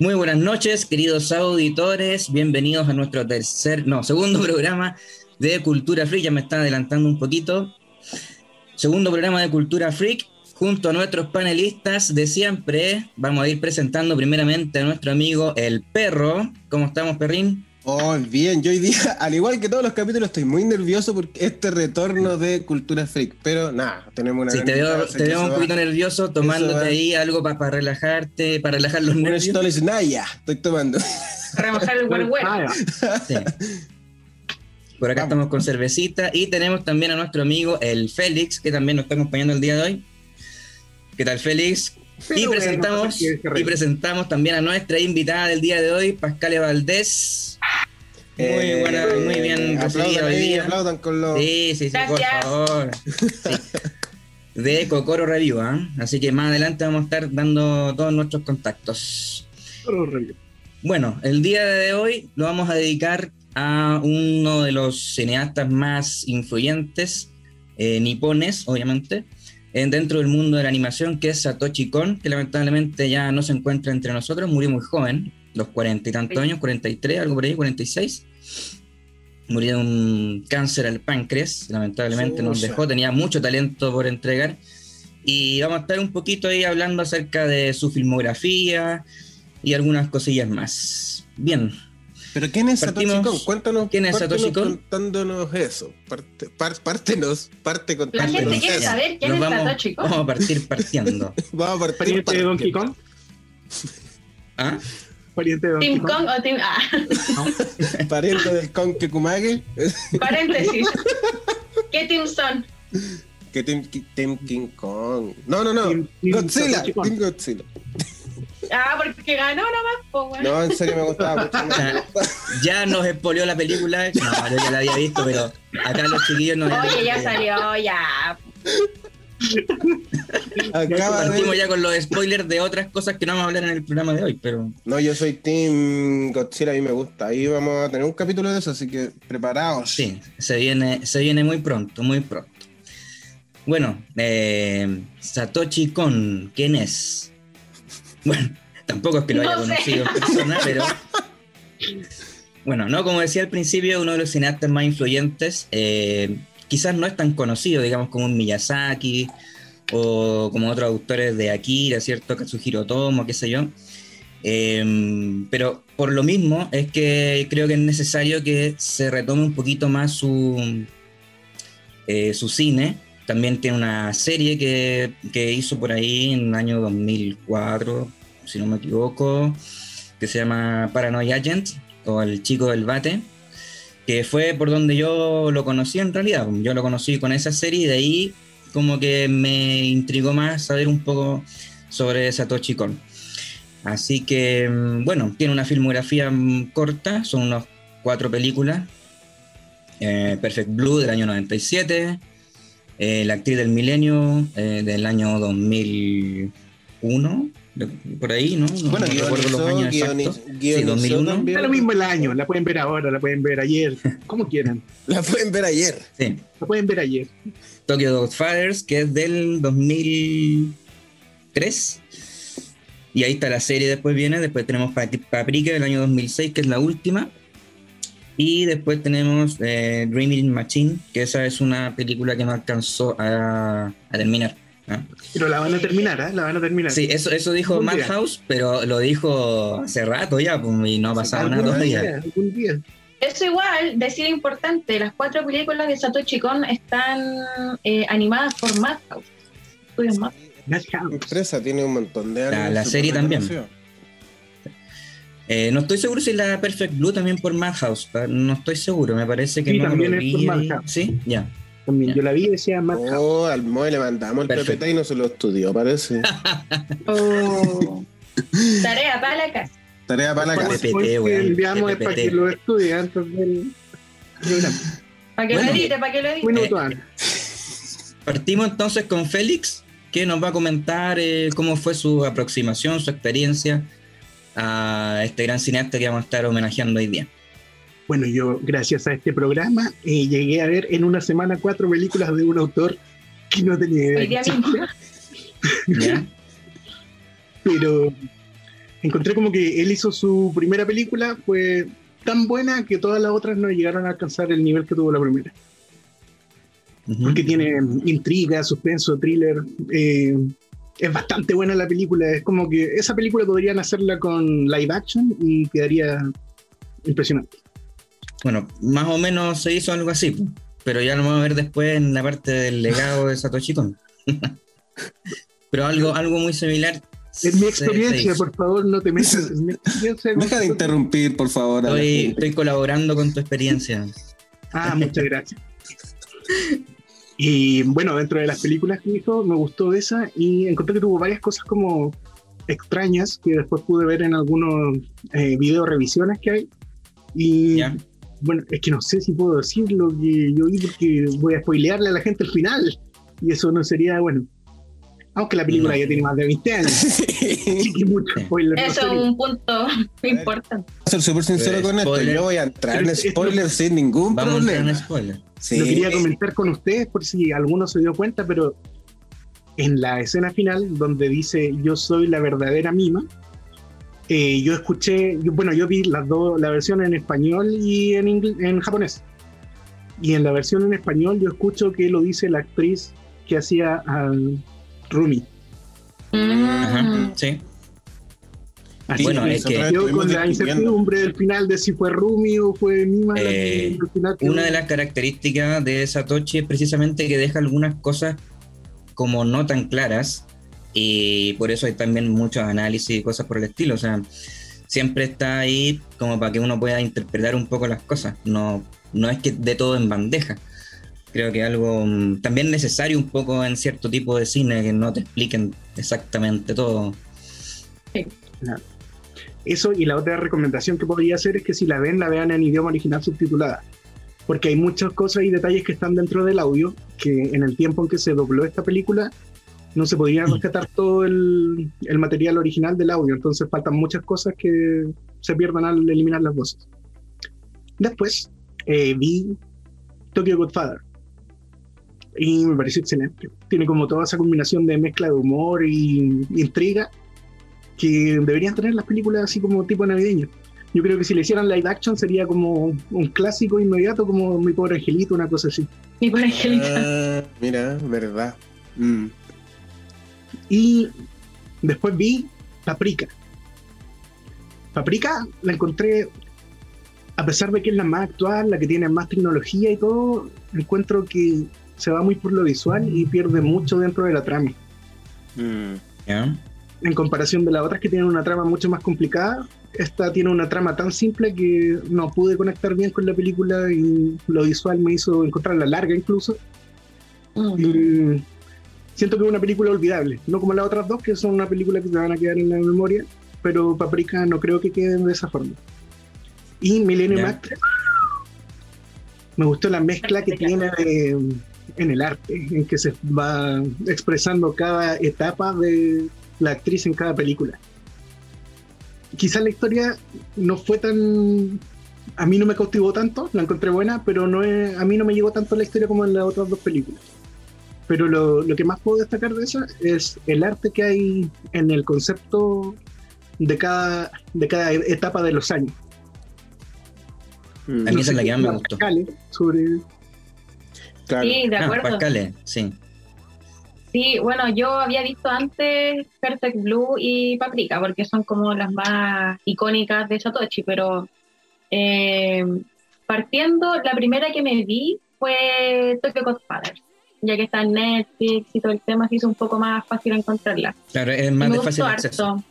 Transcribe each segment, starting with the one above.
Muy buenas noches, queridos auditores. Bienvenidos a nuestro tercer, no, segundo programa de Cultura Freak. Ya me está adelantando un poquito. Segundo programa de Cultura Freak. Junto a nuestros panelistas de siempre, vamos a ir presentando primeramente a nuestro amigo El Perro. ¿Cómo estamos, Perrín? Oh, bien, yo hoy día, al igual que todos los capítulos, estoy muy nervioso porque este retorno de Cultura Freak, pero nada, tenemos una... Sí, te veo, te veo un poquito nervioso tomándote ahí algo para relajarte, para relajar los nervios. Esto es Naya, estoy tomando. Para remojar el buen sí. Por acá estamos con cervecita y tenemos también a nuestro amigo el Félix, que también nos está acompañando el día de hoy. ¿Qué tal, Félix? Y presentamos, y presentamos también a nuestra invitada del día de hoy, Pascale Valdés. Muy eh, buena, muy bien recibida hoy día. Aplaudan con los... Sí, sí, sí, por favor. De Cocoro Review, ¿eh? Así que más adelante vamos a estar dando todos nuestros contactos. Bueno, el día de hoy lo vamos a dedicar a uno de los cineastas más influyentes, eh, nipones, obviamente, dentro del mundo de la animación, que es Satoshi Kon, que lamentablemente ya no se encuentra entre nosotros, murió muy joven, los cuarenta y tantos años, 43, algo por ahí, 46. Murió de un cáncer al páncreas, lamentablemente nos dejó, tenía mucho talento por entregar. Y vamos a estar un poquito ahí hablando acerca de su filmografía y algunas cosillas más. Bien, pero ¿quién es Satoshi Kon? Cuéntanos. ¿Quién es Satoshi Kon? Contándonos eso. Parte, pártenos, parte contándonos La gente quiere saber quién es Satoshi Kon. Vamos a partir partiendo. vamos a partir ¿Pariente de Donkey Kong? ¿Ah? ¿Pariente de Donkey Team Kong o Team A? No. ¿Pariente del Kong que Kumage? Paréntesis. ¿Qué team son? ¿Qué team, team King Kong? No, no, no. Team, Godzilla. Team Godzilla. Ah, porque ganó nomás, pues, No, en serio me gustaba mucho. ya nos expolió la película. No, yo ya la había visto, pero acá los chiquillos no. Oye, ya salió, ya. Acaba Partimos ya con los spoilers de otras cosas que no vamos a hablar en el programa de hoy, pero. No, yo soy Team Godzilla, a mí me gusta. Ahí vamos a tener un capítulo de eso, así que preparaos. Sí, se viene, se viene muy pronto, muy pronto. Bueno, eh, Satoshi Kon, ¿quién es? Bueno, tampoco es que lo haya conocido en persona, pero. Bueno, no, como decía al principio, uno de los cineastas más influyentes, eh, quizás no es tan conocido, digamos, como un Miyazaki o como otros autores de Akira, ¿cierto? Kazuhiro Tomo, qué sé yo. Em, pero por lo mismo es que creo que es necesario que se retome un poquito más su, eh, su cine también tiene una serie que, hizo por ahí en el año 2004, si no me equivoco, que se llama Paranoia Agent o El Chico del Bate, que fue por donde yo lo conocí en realidad. Yo lo conocí con esa serie y de ahí como que me intrigó más saber un poco sobre Satoshi Kon. Así que, mm, bueno, tiene una filmografía mm, corta, son unas cuatro películas. Eh, Perfect Blue del año 97, eh, la actriz del milenio eh, del año 2001, por ahí, ¿no? no bueno, no recuerdo los años exactos. Sí, 2001. Es lo mismo el año, la pueden ver ahora, la pueden ver ayer, como quieran. la pueden ver ayer. Sí. La pueden ver ayer. Tokyo Godfathers, que es del 2003. Y ahí está la serie, después viene, después tenemos Paprika del año 2006, que es la última. Y después tenemos eh, Dreaming Machine, que esa es una película que no alcanzó a, terminar. Pero la van a terminar, ¿eh? La van a terminar. Sí, eso, eso dijo Madhouse, pero lo dijo hace rato ya, pues, y no ha pasado nada todavía. Eso igual, decir importante, las cuatro películas de Satoshi Kon están eh, animadas por Madhouse. Madhouse. La empresa tiene un montón de años. La, serie también. Eh, no estoy seguro si la Perfect Blue también por Madhouse. No estoy seguro, me parece que sí, no también lo es por Madhouse. Sí, ya. También yo la vi y decía Madhouse. Oh, al Moe le mandamos el PPT y no se lo estudió, parece. oh. Tarea para la casa. Tarea para la casa. PPT, güey. enviamos es para que lo estudie antes del Para que lo edite, para que lo edite. Minuto antes. Partimos entonces con Félix, que nos va a comentar eh, cómo fue su aproximación, su experiencia a este gran cineasta que vamos a estar homenajeando hoy día. Bueno, yo gracias a este programa eh, llegué a ver en una semana cuatro películas de un autor que no tenía idea. Hoy día mismo. Pero encontré como que él hizo su primera película, fue tan buena que todas las otras no llegaron a alcanzar el nivel que tuvo la primera. Porque tiene intriga, suspenso, thriller. eh, es bastante buena la película. Es como que esa película podrían hacerla con live action y quedaría impresionante. Bueno, más o menos se hizo algo así, pero ya lo vamos a ver después en la parte del legado de Satoshi Kon. pero algo, algo muy similar. En mi experiencia, por favor, no te metas. Deja de interrumpir, por favor. Estoy, estoy colaborando con tu experiencia. Ah, muchas gracias. Y bueno, dentro de las películas que hizo, me gustó esa y encontré que tuvo varias cosas como extrañas que después pude ver en algunos eh, video revisiones que hay. Y bueno, es que no sé si puedo decir lo que yo vi porque voy a spoilearle a la gente el final y eso no sería bueno. Aunque la película No. ya tiene más de 20 años. Que mucho Sí. spoiler. no Eso es un punto importante. Voy a ser súper sincero Pero con esto. Yo voy a entrar en esto- spoilers sin ningún Vamos a entrar en problema. spoiler. Sí. Lo quería comentar con ustedes por si alguno se dio cuenta, pero en la escena final donde dice yo soy la verdadera mima, eh, yo escuché, yo- bueno, yo vi las dos, la versión en español y en, en japonés. Y en la versión en español yo escucho que lo dice la actriz que hacía a Rumi. Ajá, Mm. sí. Así Bueno, que es que- yo con la incertidumbre del final de si fue Rumi o fue Mima. la Eh, Una de las características de Satoshi es precisamente que deja algunas cosas como no tan claras y por eso hay también muchos análisis y cosas por el estilo. O sea, siempre está ahí como para que uno pueda interpretar un poco las cosas. No, no es que de todo en bandeja. Creo que algo mm, también necesario un poco en cierto tipo de cine que no te expliquen exactamente todo. Eso y la otra recomendación que podría hacer es que si la ven, la vean en idioma original subtitulada. Porque hay muchas cosas y detalles que están dentro del audio que en el tiempo en que se dobló esta película no se podía rescatar todo el, el material original del audio. Entonces faltan muchas cosas que se pierdan al eliminar las voces. Después eh, vi Tokyo Godfather. Y me pareció excelente. Tiene como toda esa combinación de mezcla de humor y intriga que deberían tener las películas así como tipo navideño. Yo creo que si le hicieran live action sería como un clásico inmediato, como Mi Pobre Angelito, una cosa así. Y por Angelita. Ah, mira, verdad. Mm. Y después vi Paprika. Paprika la encontré, a pesar de que es la más actual, la que tiene más tecnología y todo, encuentro que se va muy por lo visual y pierde mucho dentro de la trama. Mm. ¿ya? en comparación de las otras que tienen una trama mucho más complicada, esta tiene una trama tan simple que no pude conectar bien con la película y lo visual me hizo encontrarla larga incluso. Mm. Y siento que es una película olvidable, no como las otras dos que son una película que te van a quedar en la memoria, pero Paprika no creo que queden de esa forma. Y Millennium Ya. Actress, me gustó la mezcla que tiene de- en el arte, en que se va expresando cada etapa de la actriz en cada película. Quizás la historia no fue tan... A mí no me cautivó tanto, la encontré buena, pero no es- a mí no me llegó tanto la historia como en las otras dos películas. Pero lo, lo que más puedo destacar de esa es el arte que hay en el concepto de cada, de cada etapa de los años. Mm. A mí esa es la que más me gustó. Sobre, Claro. Sí, de Ah, acuerdo. Sí. Sí, bueno, yo había visto antes Perfect Blue y Paprika, porque son como las más icónicas de Satoshi, pero eh, partiendo, la primera que me vi fue Tokyo Godfather, ya que está en Netflix y todo el tema, se hizo un poco más fácil encontrarla. Claro, es más de fácil acceso. harto.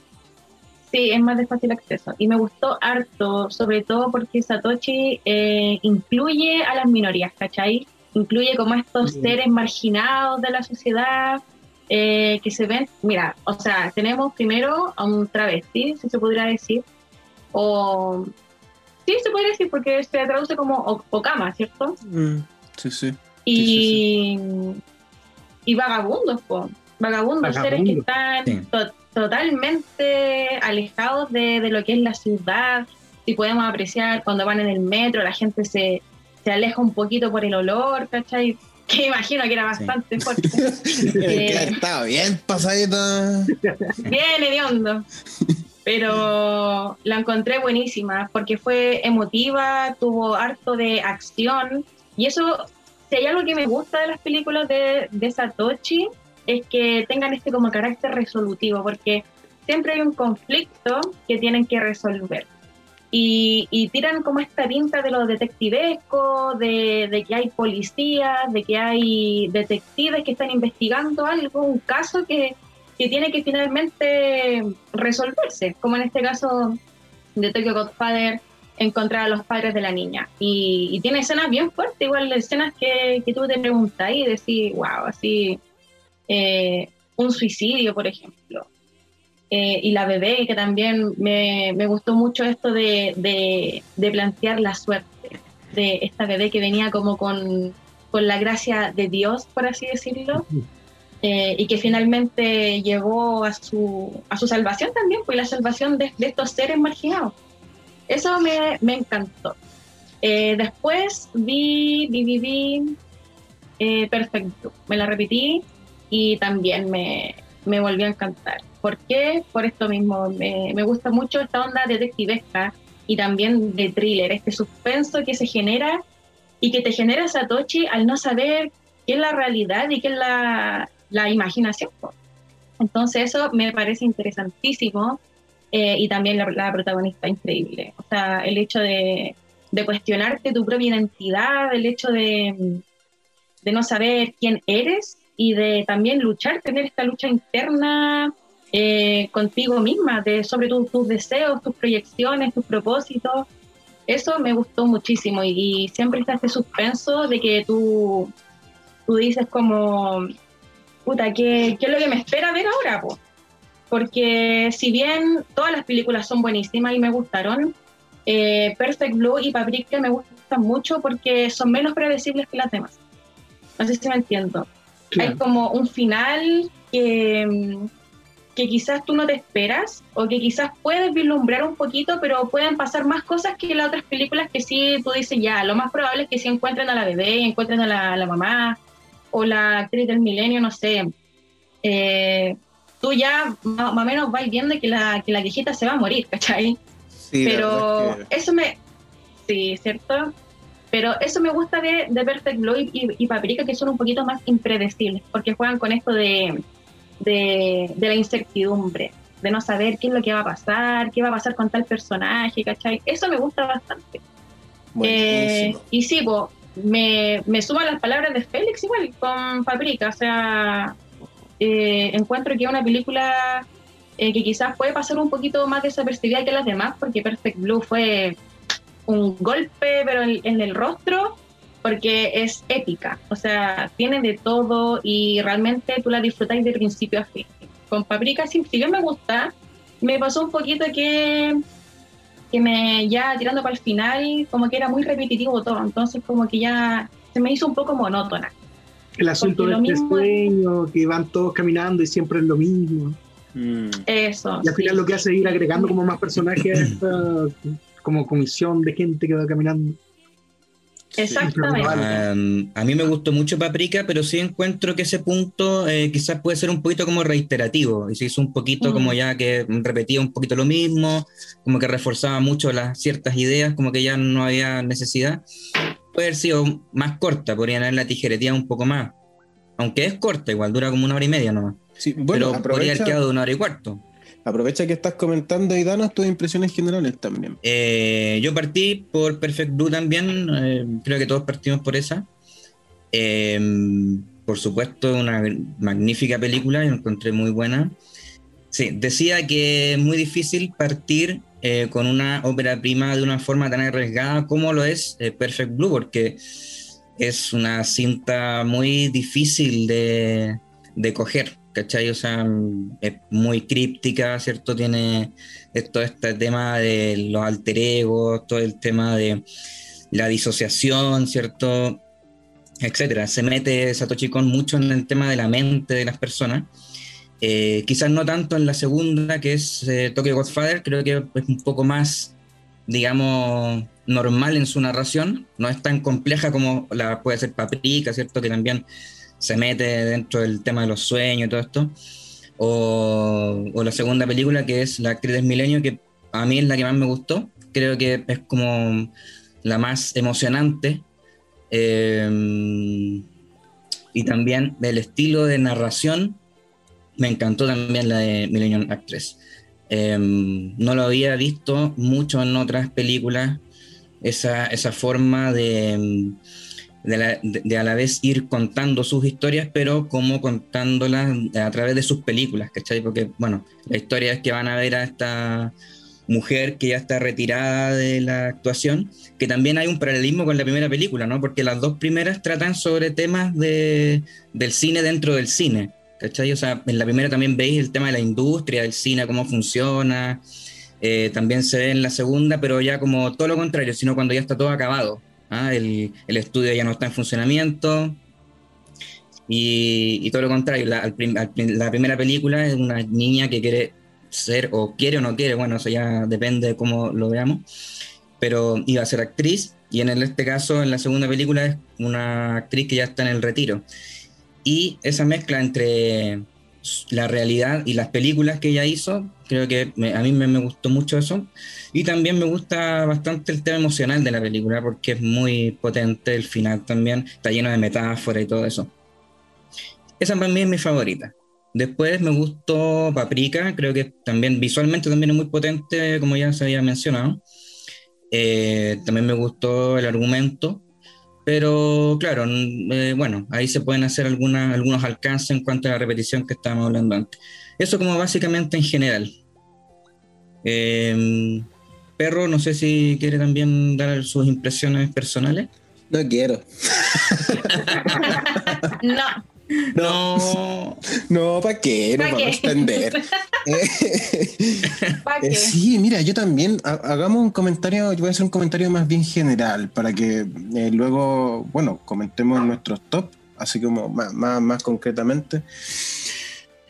Sí, es más de fácil acceso. Y me gustó harto, sobre todo porque Satoshi eh, incluye a las minorías, ¿cachai? Incluye como estos seres marginados de la sociedad eh, que se ven. Mira, o sea, tenemos primero a un travesti, si se podría decir, o. Sí, se podría decir porque se traduce como Okama, ¿cierto? Mm. Sí, sí. y, y vagabundos, po. vagabundos, seres que están to- totalmente alejados de, de lo que es la ciudad. Si podemos apreciar cuando van en el metro, la gente se, se aleja un poquito por el olor, ¿cachai? Que imagino que era Sí. bastante fuerte. Que Estaba bien pasadita. Bien hediondo. pero la encontré buenísima porque fue emotiva, tuvo harto de acción y eso, si hay algo que me gusta de las películas de, de Satoshi, es que tengan este como carácter resolutivo, porque siempre hay un conflicto que tienen que resolver. Y, y tiran como esta pinta de lo detectivesco, de, de, que hay policías, de que hay detectives que están investigando algo, un caso que, que tiene que finalmente resolverse, como en este caso de Tokyo Godfather, encontrar a los padres de la niña. Y, y tiene escenas bien fuertes, igual escenas que, que tú te preguntas y decís, wow, así, eh, un suicidio, por ejemplo. Eh, y la bebé, que también me, me gustó mucho esto de, de, de, plantear la suerte de esta bebé que venía como con, con la gracia de Dios, por así decirlo. Eh, y que finalmente llegó a su, a su salvación también, pues la salvación de, de estos seres marginados. Eso me, me encantó. Eh, después vi, vi, vi, vi eh, Perfecto, me la repetí y también me, me volvió a encantar. ¿Por qué? Por esto mismo, me, me gusta mucho esta onda detectivesca y también de thriller, este suspenso que se genera y que te genera Satoshi al no saber qué es la realidad y qué es la, la imaginación. Entonces eso me parece interesantísimo eh, y también la, la, protagonista increíble. O sea, el hecho de, de, cuestionarte tu propia identidad, el hecho de, de, no saber quién eres y de también luchar, tener esta lucha interna eh, contigo misma, de, sobre tu, tus deseos, tus proyecciones, tus propósitos. Eso me gustó muchísimo y, y siempre está este suspenso de que tú, tú dices como puta, ¿qué, ¿qué, es lo que me espera ver ahora? Po? Porque si bien todas las películas son buenísimas y me gustaron, eh, Perfect Blue y Paprika me gustan mucho porque son menos predecibles que las demás. No sé si me entiendo. Claro. Hay como un final que, que quizás tú no te esperas o que quizás puedes vislumbrar un poquito, pero pueden pasar más cosas que las otras películas que sí tú dices ya, lo más probable es que sí encuentren a la bebé, encuentren a la, a la mamá, o la actriz del milenio, no sé, eh, tú ya más o menos vais viendo que la, que la viejita se va a morir, ¿cachai? Sí, Pero que... eso me... Sí, ¿cierto? Pero eso me gusta de, de Perfect Blue y, y, y, Paprika, que son un poquito más impredecibles, porque juegan con esto de, de, de, la incertidumbre, de no saber qué es lo que va a pasar, qué va a pasar con tal personaje, ¿cachai? Eso me gusta bastante. Eh, y sí, pues me, me suman las palabras de Félix igual con Paprika, o sea, eh, encuentro que es una película eh, que quizás puede pasar un poquito más desapercibida que las demás, porque Perfect Blue fue un golpe, pero en, en el rostro, porque es épica, o sea, tiene de todo y realmente tú la disfrutáis de principio a fin. Con Paprika, si, si bien me gusta, me pasó un poquito que que me ya tirando para el final, como que era muy repetitivo todo, entonces como que ya se me hizo un poco monótona. El asunto de este sueño, que van todos caminando y siempre es lo mismo. Mm. Eso. Y al final sí. lo que hace es ir agregando como más personajes a esta como comisión de gente que va caminando. Exactamente. Um, a mí me gustó mucho Paprika, pero sí encuentro que ese punto eh, quizás puede ser un poquito como reiterativo. Y se hizo un poquito mm. como ya que repetía un poquito lo mismo, como que reforzaba mucho las ciertas ideas, como que ya no había necesidad. Puede haber sido más corta, podrían haber la tijeretía un poco más. Aunque es corta, igual dura como una hora y media nomás. Sí, bueno, pero aprovecha... podría haber quedado de una hora y cuarto. Aprovecha que estás comentando y danos tus impresiones generales también. Eh, yo partí por Perfect Blue también, eh, creo que todos partimos por esa. Eh, por supuesto, una magnífica película, yo encontré muy buena. Sí, decía que es muy difícil partir con una ópera prima de una forma tan arriesgada como lo es Perfect Blue, porque es una cinta muy difícil de, de coger. ¿Cachai? O sea, es muy críptica, ¿cierto? Tiene todo este tema de los alter egos, todo el tema de la disociación, ¿cierto? Etcétera. Se mete Satoshi Kon mucho en el tema de la mente de las personas. Eh, quizás no tanto en la segunda, que es eh, Tokyo Godfather, creo que es un poco más, digamos, normal en su narración. No es tan compleja como la puede ser Paprika, ¿cierto? Que también se mete dentro del tema de los sueños y todo esto. O, la segunda película, que es La actriz del milenio, que a mí es la que más me gustó. Creo que es como la más emocionante. Eh, y también del estilo de narración, me encantó también la de Millennium Actress. Eh, no lo había visto mucho en otras películas, esa, esa forma de, de, la- a la vez ir contando sus historias, pero como contándolas a través de sus películas, ¿cachai? Porque, bueno, la historia es que van a ver a esta mujer que ya está retirada de la actuación, que también hay un paralelismo con la primera película, ¿no? Porque las dos primeras tratan sobre temas de, del cine dentro del cine, ¿cachai? O sea, en la primera también veis el tema de la industria, del cine, cómo funciona, eh, también se ve en la segunda, pero ya como todo lo contrario, sino cuando ya está todo acabado, ¿ah? el, estudio ya no está en funcionamiento. Y, todo lo contrario, la, primera película es una niña que quiere ser o quiere o no quiere, bueno, eso ya depende de cómo lo veamos, pero iba a ser actriz y en este caso en la segunda película es una actriz que ya está en el retiro. Y esa mezcla entre la realidad y las películas que ella hizo, creo que me- a mí me, me gustó mucho eso. Y también me gusta bastante el tema emocional de la película porque es muy potente el final también, está lleno de metáforas y todo eso. Esa para mí es mi favorita. Después me gustó Paprika, creo que también visualmente también es muy potente, como ya se había mencionado. Eh, también me gustó el argumento, pero claro, eh, bueno, ahí se pueden hacer algunas, algunos alcances en cuanto a la repetición que estábamos hablando antes. Eso como básicamente en general. Eh, Perro, no sé si quiere también dar sus impresiones personales. No quiero. No, No, No, ¿para qué? No ¿Pa' vamos a extender. ¿para Eh, qué? sí, mira, yo también ha- hagamos un comentario, yo voy a hacer un comentario más bien general para que eh, luego, bueno, comentemos nuestros top, así como más, más, más concretamente.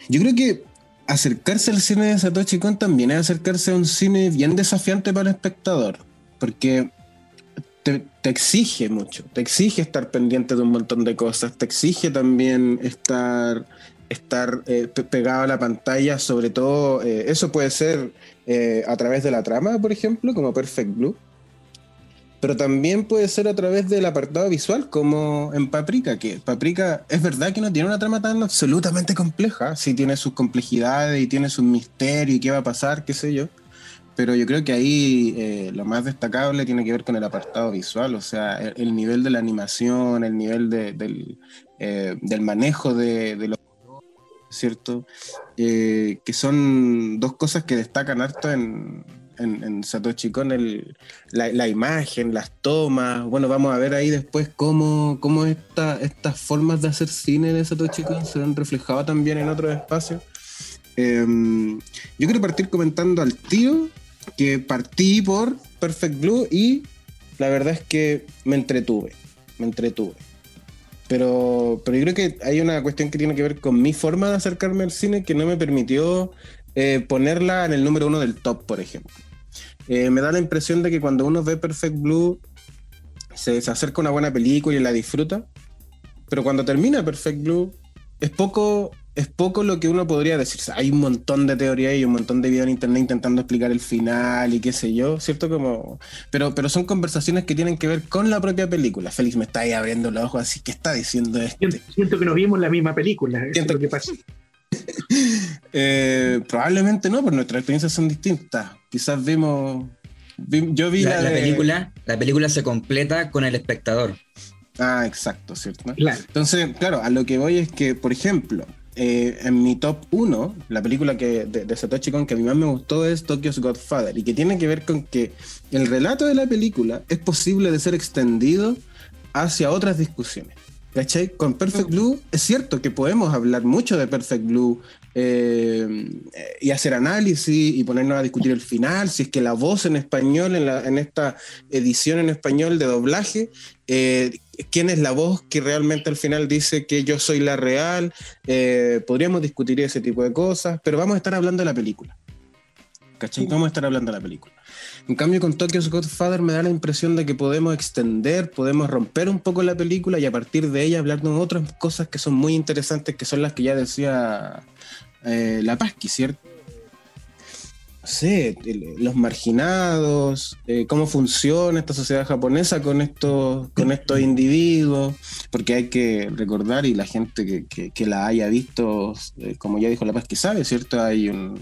Yo creo que acercarse al cine de Satoshi Kon también es acercarse a un cine bien desafiante para el espectador, porque te, exige mucho, te exige estar pendiente de un montón de cosas, te exige también estar estar eh, pe- pegado a la pantalla, sobre todo, eh, eso puede ser eh, a través de la trama, por ejemplo, como Perfect Blue, pero también puede ser a través del apartado visual, como en Paprika, que Paprika es verdad que no tiene una trama tan absolutamente compleja, sí tiene sus complejidades y tiene sus misterios y qué va a pasar, qué sé yo, pero yo creo que ahí eh, lo más destacable tiene que ver con el apartado visual, o sea, el, el nivel de la animación, el nivel de- del, eh, del manejo de, de los ¿cierto? Eh, que son dos cosas que destacan harto en, en, en Satoshi el, la, la imagen, las tomas. Bueno, vamos a ver ahí después cómo, cómo esta- estas formas de hacer cine de Satoshi Kon se ven reflejadas también en otros espacios. Eh, yo quiero partir comentando al tiro que partí por Perfect Blue y la verdad es que me entretuve, me entretuve. Pero, pero yo creo que hay una cuestión que tiene que ver con mi forma de acercarme al cine que no me permitió eh, ponerla en el número uno del top, por ejemplo. Eh, me da la impresión de que cuando uno ve Perfect Blue se, se acerca a una buena película y la disfruta, pero cuando termina Perfect Blue es poco, es poco lo que uno podría decir. O sea, hay un montón de teoría y un montón de videos en internet intentando explicar el final y qué sé yo, ¿cierto? Como, pero, pero son conversaciones que tienen que ver con la propia película. Félix me está ahí abriendo los ojos, así que está diciendo este. Siento, siento que nos vimos la misma película. Es Siento lo que pasa. Eh, probablemente no, porque nuestras experiencias son distintas. Quizás vimos. vi- yo vi la, la, la de- película, la película se completa con el espectador. Ah, exacto, ¿cierto? Claro. Entonces, claro, a lo que voy es que, por ejemplo, eh, en mi top 1, la película que, de, de Satoshi Kon que a mí más me gustó es Tokyo's Godfather, y que tiene que ver con que el relato de la película es posible de ser extendido hacia otras discusiones. ¿Cachai? Con Perfect Blue es cierto que podemos hablar mucho de Perfect Blue eh, y hacer análisis y ponernos a discutir el final, si es que la voz en español, en, la- en esta edición en español de doblaje, eh, quién es la voz que realmente al final dice que yo soy la real, eh, podríamos discutir ese tipo de cosas, pero vamos a estar hablando de la película. ¿Cachai? Vamos a estar hablando de la película. En cambio, con Tokyo's Godfather me da la impresión de que podemos extender, podemos romper un poco la película y a partir de ella hablar de otras cosas que son muy interesantes, que son las que ya decía eh, la Pasqui, ¿cierto? No sé, los marginados, eh, cómo funciona esta sociedad japonesa con estos, con estos individuos, porque hay que recordar, y la gente que, que- la haya visto, eh, como ya dijo La Paz, sabe, ¿cierto? Hay un,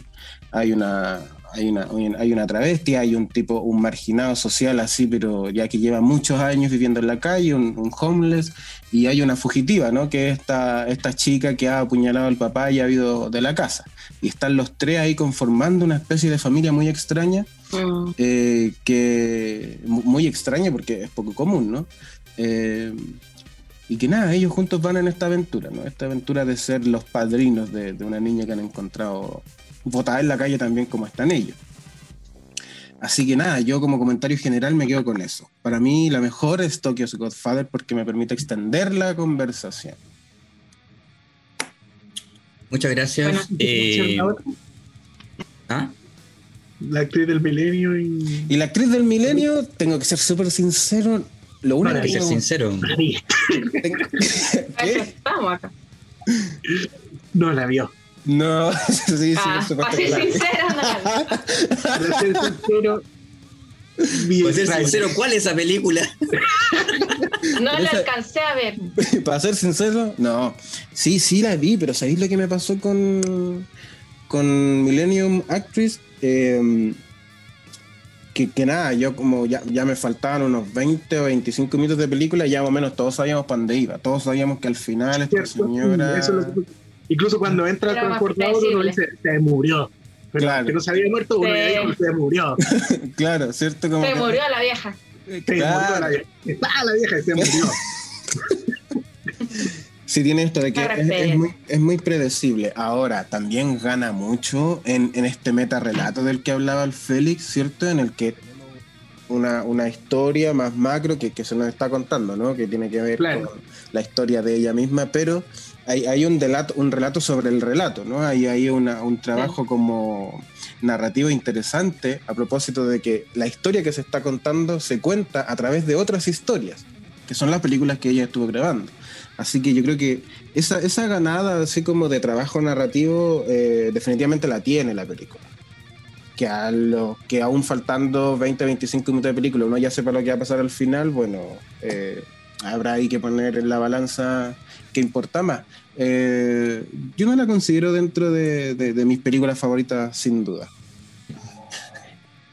hay una, hay una, hay una travesti, hay un tipo, un marginado social así, pero ya que lleva muchos años viviendo en la calle, un, un homeless, y hay una fugitiva, ¿no? Que es esta, esta chica que ha apuñalado al papá y ha ido de la casa. Y están los tres ahí conformando una especie de familia muy extraña, Mm. eh, que mu- muy extraña porque es poco común, ¿no? Eh, y que nada, ellos juntos van en esta aventura, ¿no? Esta aventura de ser los padrinos de, de una niña que han encontrado botada en la calle también como están ellos. Así que nada, yo como comentario general me quedo con eso. Para mí la mejor es Tokyo's Godfather porque me permite extender la conversación. Muchas gracias. Bueno, Eh, ¿ah? la actriz del milenio y. Y la actriz del milenio, tengo que ser súper sincero, lo único Para que ser me- sincero, tengo- ¿Qué? estamos acá. No la vio. No, sí, sí, Ah, para ser no. Para sincero. vi para ser extraño. sincero, ¿cuál es esa película? No la alcancé a ver. Para ser sincero, no. Sí, sí la vi, pero ¿sabéis lo que me pasó con, con Millennium Actress? Eh, que, que nada, yo como ya, ya me faltaban unos 20 o 25 minutos de película, ya más o menos todos sabíamos para dónde iba. Todos sabíamos que al final esta señora... Eso es lo que- Incluso cuando entra más transportador uno dice, se murió. Pero Claro. que no se había muerto, uno Sí. ya dijo, se murió. Claro, ¿cierto? Como Se que- murió la vieja. Se Claro. murió la vieja. Está la vieja y se murió. Sí, tiene esto de que es, muy, es muy predecible. Ahora, también gana mucho en, en este meta relato del que hablaba el Félix, ¿cierto? En el que una, una historia más macro que, que se nos está contando, ¿no? Que tiene que ver Claro. con la historia de ella misma, pero hay, hay un, relato, un relato sobre el relato, ¿no? Hay, hay una- un trabajo como narrativo interesante a propósito de que la historia que se está contando se cuenta a través de otras historias, que son las películas que ella estuvo grabando. Así que yo creo que esa, esa ganada así como de trabajo narrativo eh, definitivamente la tiene la película. Que, a lo, que aún faltando 20, 25 minutos de película uno ya sepa lo que va a pasar al final, bueno, eh, habrá ahí que poner en la balanza qué importa más. Eh, yo no la considero dentro de, de- de mis películas favoritas sin duda.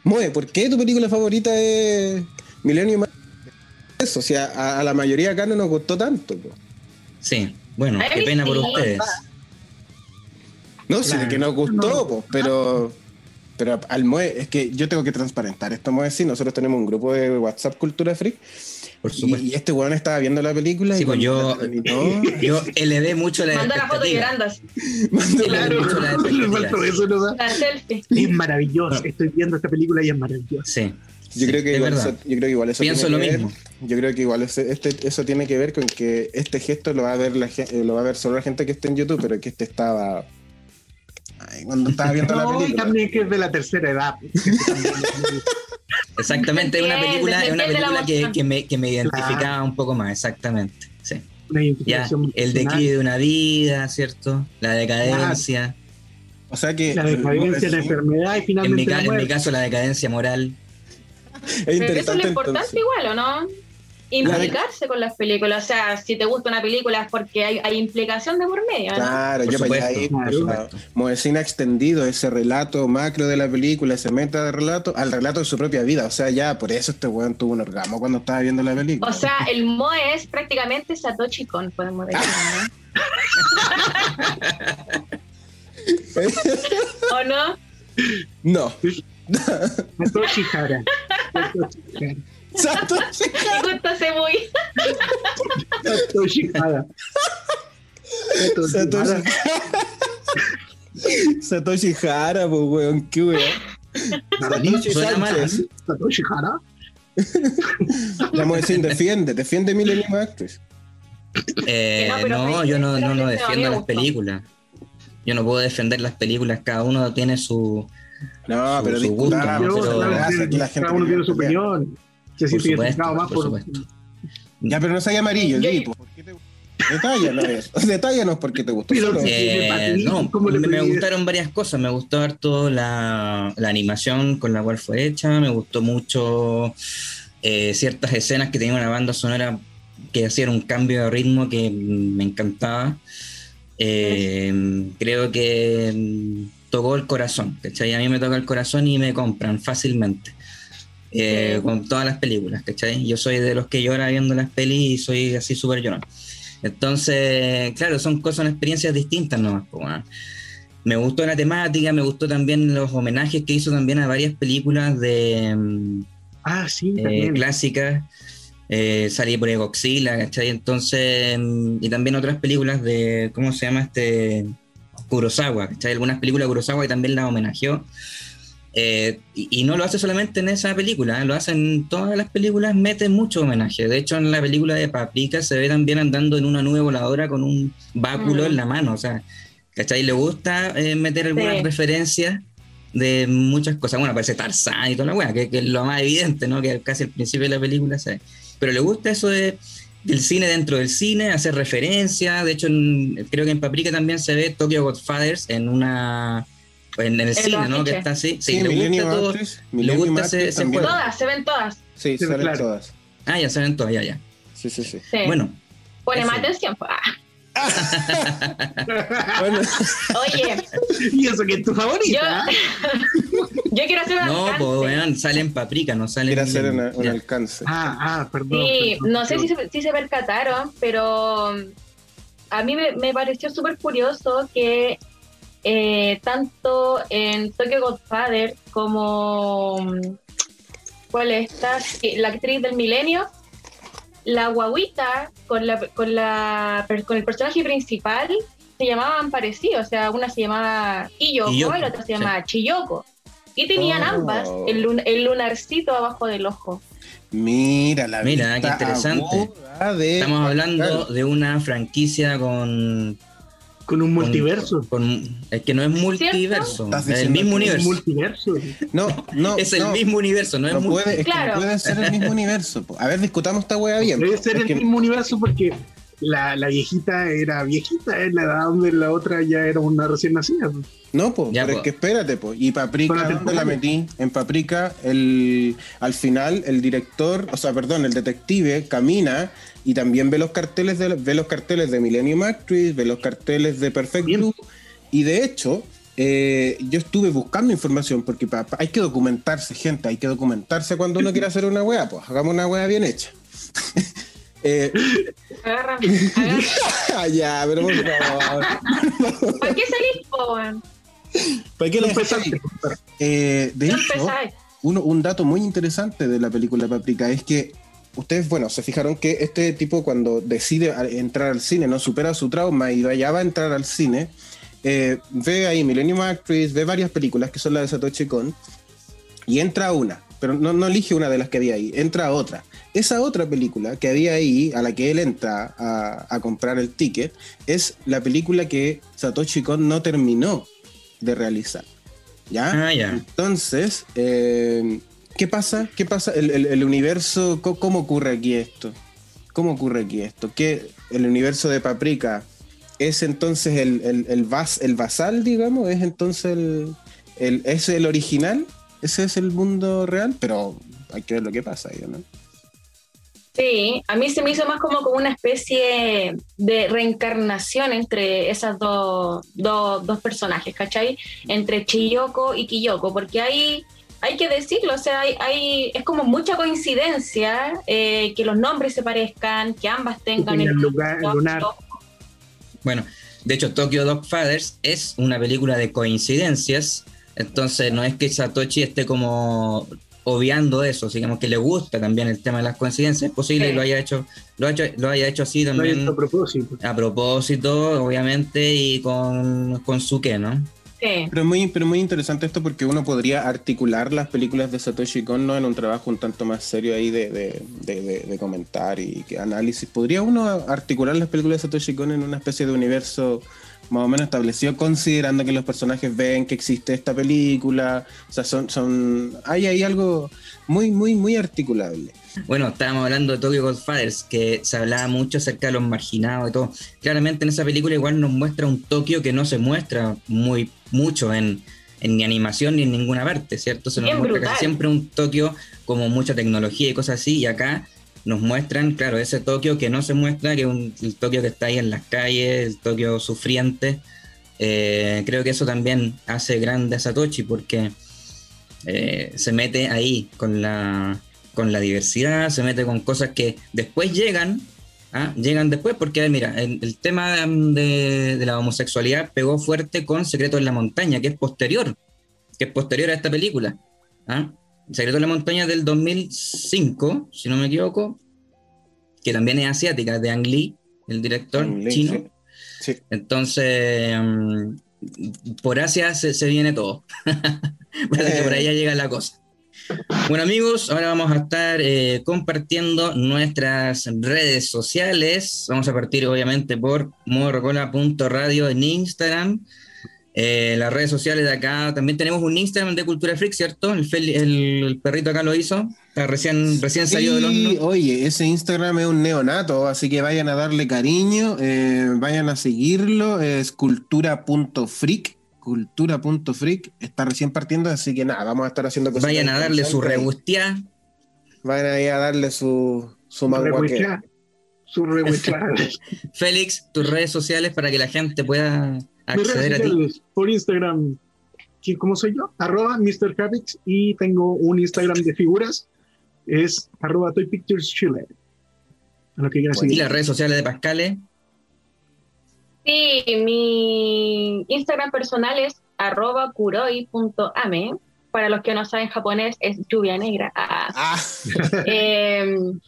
Mue, ¿por qué tu película favorita es Millennium? Eso, o sea, a, a la mayoría acá no nos gustó tanto. po. Sí, bueno, qué pena por sí. ustedes. No, sí, de Claro. que nos gustó, po, pero, pero al Mue, es que yo tengo que transparentar esto, Mue, sí, nosotros tenemos un grupo de WhatsApp Cultura Freak Por y, supuesto. y este weón estaba viendo la película Sí, y pues yo, la terminó, yo elevé mucho la Mandó la foto llorando la- Claro. mucho la. La selfie. Es maravilloso. Estoy viendo esta película y es maravillosa. Sí. Yo sí, creo que igual eso, yo creo que igual eso Pienso tiene lo que ver- mismo. yo creo que igual ese- este, eso tiene que ver con que este gesto lo va a ver la eh, lo va a ver solo la gente que esté en YouTube, pero que este estaba ay, cuando estaba viendo la No, y película. también que es de la tercera edad. Exactamente, es una película, es una película que, me, que me identificaba un poco más, exactamente. Sí. Una Ya, el declive de una vida, ¿cierto? La decadencia. O sea que La decadencia, la es, enfermedad y En mi, finalmente ca- la en mi caso, la decadencia moral. es Pero eso es lo importante entonces. igual, ¿o no? Implicarse con las películas. O sea, si te gusta una película es porque hay, hay implicación de por medio, ¿no? Claro, Por yo supuesto, ahí. Moesina ha extendido ese relato macro de la película, ese meta de relato, al relato de su propia vida. O sea, ya por eso este weón tuvo un orgasmo cuando estaba viendo la película. O sea, el Moe es prácticamente Satoshi Kon, podemos decir, ¿no? ¿O no? no. Satoshi Hara. Satoshi Hara. Satoshi justo se muy. Satoshi Hara. Satoshi Satoshi Hara. Satoshi Hara, pues weón, qué weón. Satoshi Sánchez. Satoshi Hara. La Moesina defiende, defiende Millennium Actress. Eh, no, no, me- yo no, no, no me defiendo las películas. Yo no puedo defender las películas, cada uno tiene su... No, Su- pero su gusto, pero- la gente cada uno tiene su opinión. Se Por siente supuesto, identificado más por por. supuesto. Ya, pero no seas amarillo, sí. ¿Por qué te- Detállanos eso. Detállanos porque te gustó. Pero-. Eh, no, ¿Cómo le me, gustaron varias cosas. Me gustó harto la, la animación con la cual fue hecha. Me gustó mucho eh, ciertas escenas que tenía una banda sonora que hacían un cambio de ritmo que me encantaba. Eh, creo que tocó el corazón. ¿cachai? A mí me toca el corazón y me compran fácilmente. Eh. Con todas las películas, ¿cachai? Yo soy de los que llora viendo las pelis y soy así súper llorón. Entonces, claro, son cosas, son experiencias distintas nomás. po, weón. Me gustó la temática, me gustó también los homenajes que hizo también a varias películas de mm, Ah, sí, eh, clásicas. Eh, salí por Godzilla, ¿cachai? Entonces, mm, y también otras películas de, ¿cómo se llama este? Kurosawa, ¿cachai? Algunas películas de Kurosawa que también las homenajeó. Eh, y, y no lo hace solamente en esa película, ¿eh? lo hace en todas las películas, mete mucho homenaje. De hecho, en la película de Paprika se ve también andando en una nube voladora con un báculo Mm. en la mano, o sea, ¿cachai? Le gusta eh, meter algunas Sí. referencias de muchas cosas. Bueno, aparece Tarzán y toda la weá, que, que es lo más evidente, ¿no? Que casi al principio de la película se ve. Pero le gusta eso de, del cine dentro del cine, hacer referencia. De hecho, en- creo que en Paprika también se ve Tokyo Godfathers en una. En, en el En cine, ¿no? Que está así. Sí, Sí, le gusta todo. Actress, le gusta ese- ese juego. Todas, se ven todas. Sí, Sí, salen claro. todas. Ah, ya saben todas, ya, ya. Sí, sí, sí. Sí. Bueno, Pone más atención. Bueno, Oye, y eso que es tu yo, favorita. yo quiero hacer un no, alcance. pues weón, salen Paprika, no salen. quiere hacer un Ya. alcance. Ah, ah, perdón. Sí, perdón, no sé si se, si se percataron, pero um, a mí me, me pareció súper curioso que eh, tanto en Tokyo Godfather como um, ¿cuál es esta? Sí, la actriz del milenio, la guaguita con la con la con el personaje principal se llamaban parecidos, o sea, una se llamaba Kiyoko, Kiyoko, y la otra se sí. llamaba Chiyoko. Y tenían Oh. ambas el, lun- el lunarcito abajo del ojo. Mira, la Mira, vista qué interesante. de- Estamos hablando de una franquicia con. Con un multiverso. con- es que no es multiverso, ¿Estás es el mismo universo. multiverso. No, no. es el no. mismo universo, no es No puede, es que Claro. no puede ser el mismo universo. A ver, discutamos esta wea bien. Debe ser Es el que- mismo universo porque la, la viejita era viejita en la edad donde la otra ya era una recién nacida. pues. No, Ya, pero po. es que espérate, po. Y Paprika, la ¿dónde la temporada. metí? En Paprika, el, al final, el director, o sea, perdón, el detective camina y también ve los carteles de, ve los carteles de Millennium Actress, ve los carteles de Perfect Bien. Blue. Y de hecho, eh, yo estuve buscando información porque pa- pa- hay que documentarse, gente, hay que documentarse cuando uno quiere hacer una wea, pues hagamos una wea bien hecha. Eh, Agarra, agarra. ya, pero por favor. ¿Para qué salís, po, weón? ¿Para qué No. Eh, de No hecho, uno- un dato muy interesante de la película Paprika es que ustedes, bueno, se fijaron que este tipo cuando decide entrar al cine, no supera su trauma y ya va a entrar al cine, eh, ve ahí Millennium Actress, ve varias películas que son las de Satoshi Kon y entra a una, pero no, no elige una de las que había ahí, entra a otra. Esa otra película que había ahí, a la que él entra a, a comprar el ticket, es la película que Satoshi Kon no terminó de realizar. ¿Ya? Ah, ya. Entonces, eh, ¿qué pasa? ¿Qué pasa? El, universo, ¿cómo ocurre aquí esto? ¿Cómo ocurre aquí esto? ¿Que el universo de Paprika es entonces el, el, el, bas- el basal, digamos? ¿Es entonces el, el- es el original? ¿Ese es el mundo real? Pero hay que ver lo que pasa ahí, ¿no? Sí, a mí se me hizo más como, como una especie de reencarnación entre esas dos, dos, dos personajes, ¿cachai? Entre Chiyoko y Kiyoko, porque hay, hay que decirlo, o sea, hay, hay- es como mucha coincidencia eh, que los nombres se parezcan, que ambas tengan el lugar- lunar. Bueno, de hecho, Tokyo Dogfathers es una película de coincidencias, entonces no es que Satoshi esté como obviando eso, digamos que le gusta también el tema de las coincidencias, es posible Sí. que lo haya hecho, lo haya hecho, lo haya hecho así también a propósito. a propósito, obviamente, y con, con su qué, ¿no? Sí, Pero muy, pero muy interesante esto porque uno podría articular las películas de Satoshi Kon ¿no? en un trabajo un tanto más serio ahí de, de, de- de comentar y que análisis. ¿Podría uno articular las películas de Satoshi Kon en una especie de universo más o menos establecido considerando que los personajes ven que existe esta película. O sea, son, son, hay ahí algo muy, muy, muy articulable. Bueno, estábamos hablando de Tokyo Godfathers, que se hablaba mucho acerca de los marginados y todo. Claramente en esa película igual nos muestra un Tokio que no se muestra muy mucho en, ni animación ni en ninguna parte, ¿cierto? Se nos muestra casi siempre un Tokio como mucha tecnología y cosas así, y acá nos muestran, claro, ese Tokio que no se muestra, que es un, el Tokio que está ahí en las calles, el Tokio sufriente. Eh, creo que eso también hace grande a Satoshi porque eh, se mete ahí con la, con la diversidad, se mete con cosas que después llegan, ¿ah? llegan después, porque mira, el, tema de, la homosexualidad pegó fuerte con Secreto en la Montaña, que es posterior, que es posterior a esta película. ¿ah? Secreto en la Montaña del 2005, si no me equivoco, que también es asiática, de Ang Lee, el director chino. Entonces, mm, por Asia se, viene todo. Parece que por allá llega la cosa. Bueno amigos, ahora vamos a estar eh, compartiendo nuestras redes sociales. Vamos a partir obviamente por morrocola.radio en Instagram. Eh, las redes sociales de acá, también tenemos un Instagram de Cultura Freak, ¿cierto? El, perrito acá lo hizo, está recién, recién salió del horno. Oye, ese Instagram es un neonato, así que vayan a darle cariño, eh, vayan a seguirlo, es cultura.freak cultura.freak está recién partiendo, así que nada, vamos a estar haciendo cosas. Vayan a darle su rebustia. Vayan ahí a darle su, su Su Félix, tus redes sociales para que la gente pueda acceder a ti. Por Instagram, ¿cómo soy yo? Arroba Mr. y tengo un Instagram de figuras, es arroba Toy Pictures Chile. ¿Y las redes sociales de Pascale? Sí, mi Instagram personal es arroba kuroi.ame. Para los que no saben japonés, es lluvia negra. Ah. ah. Em,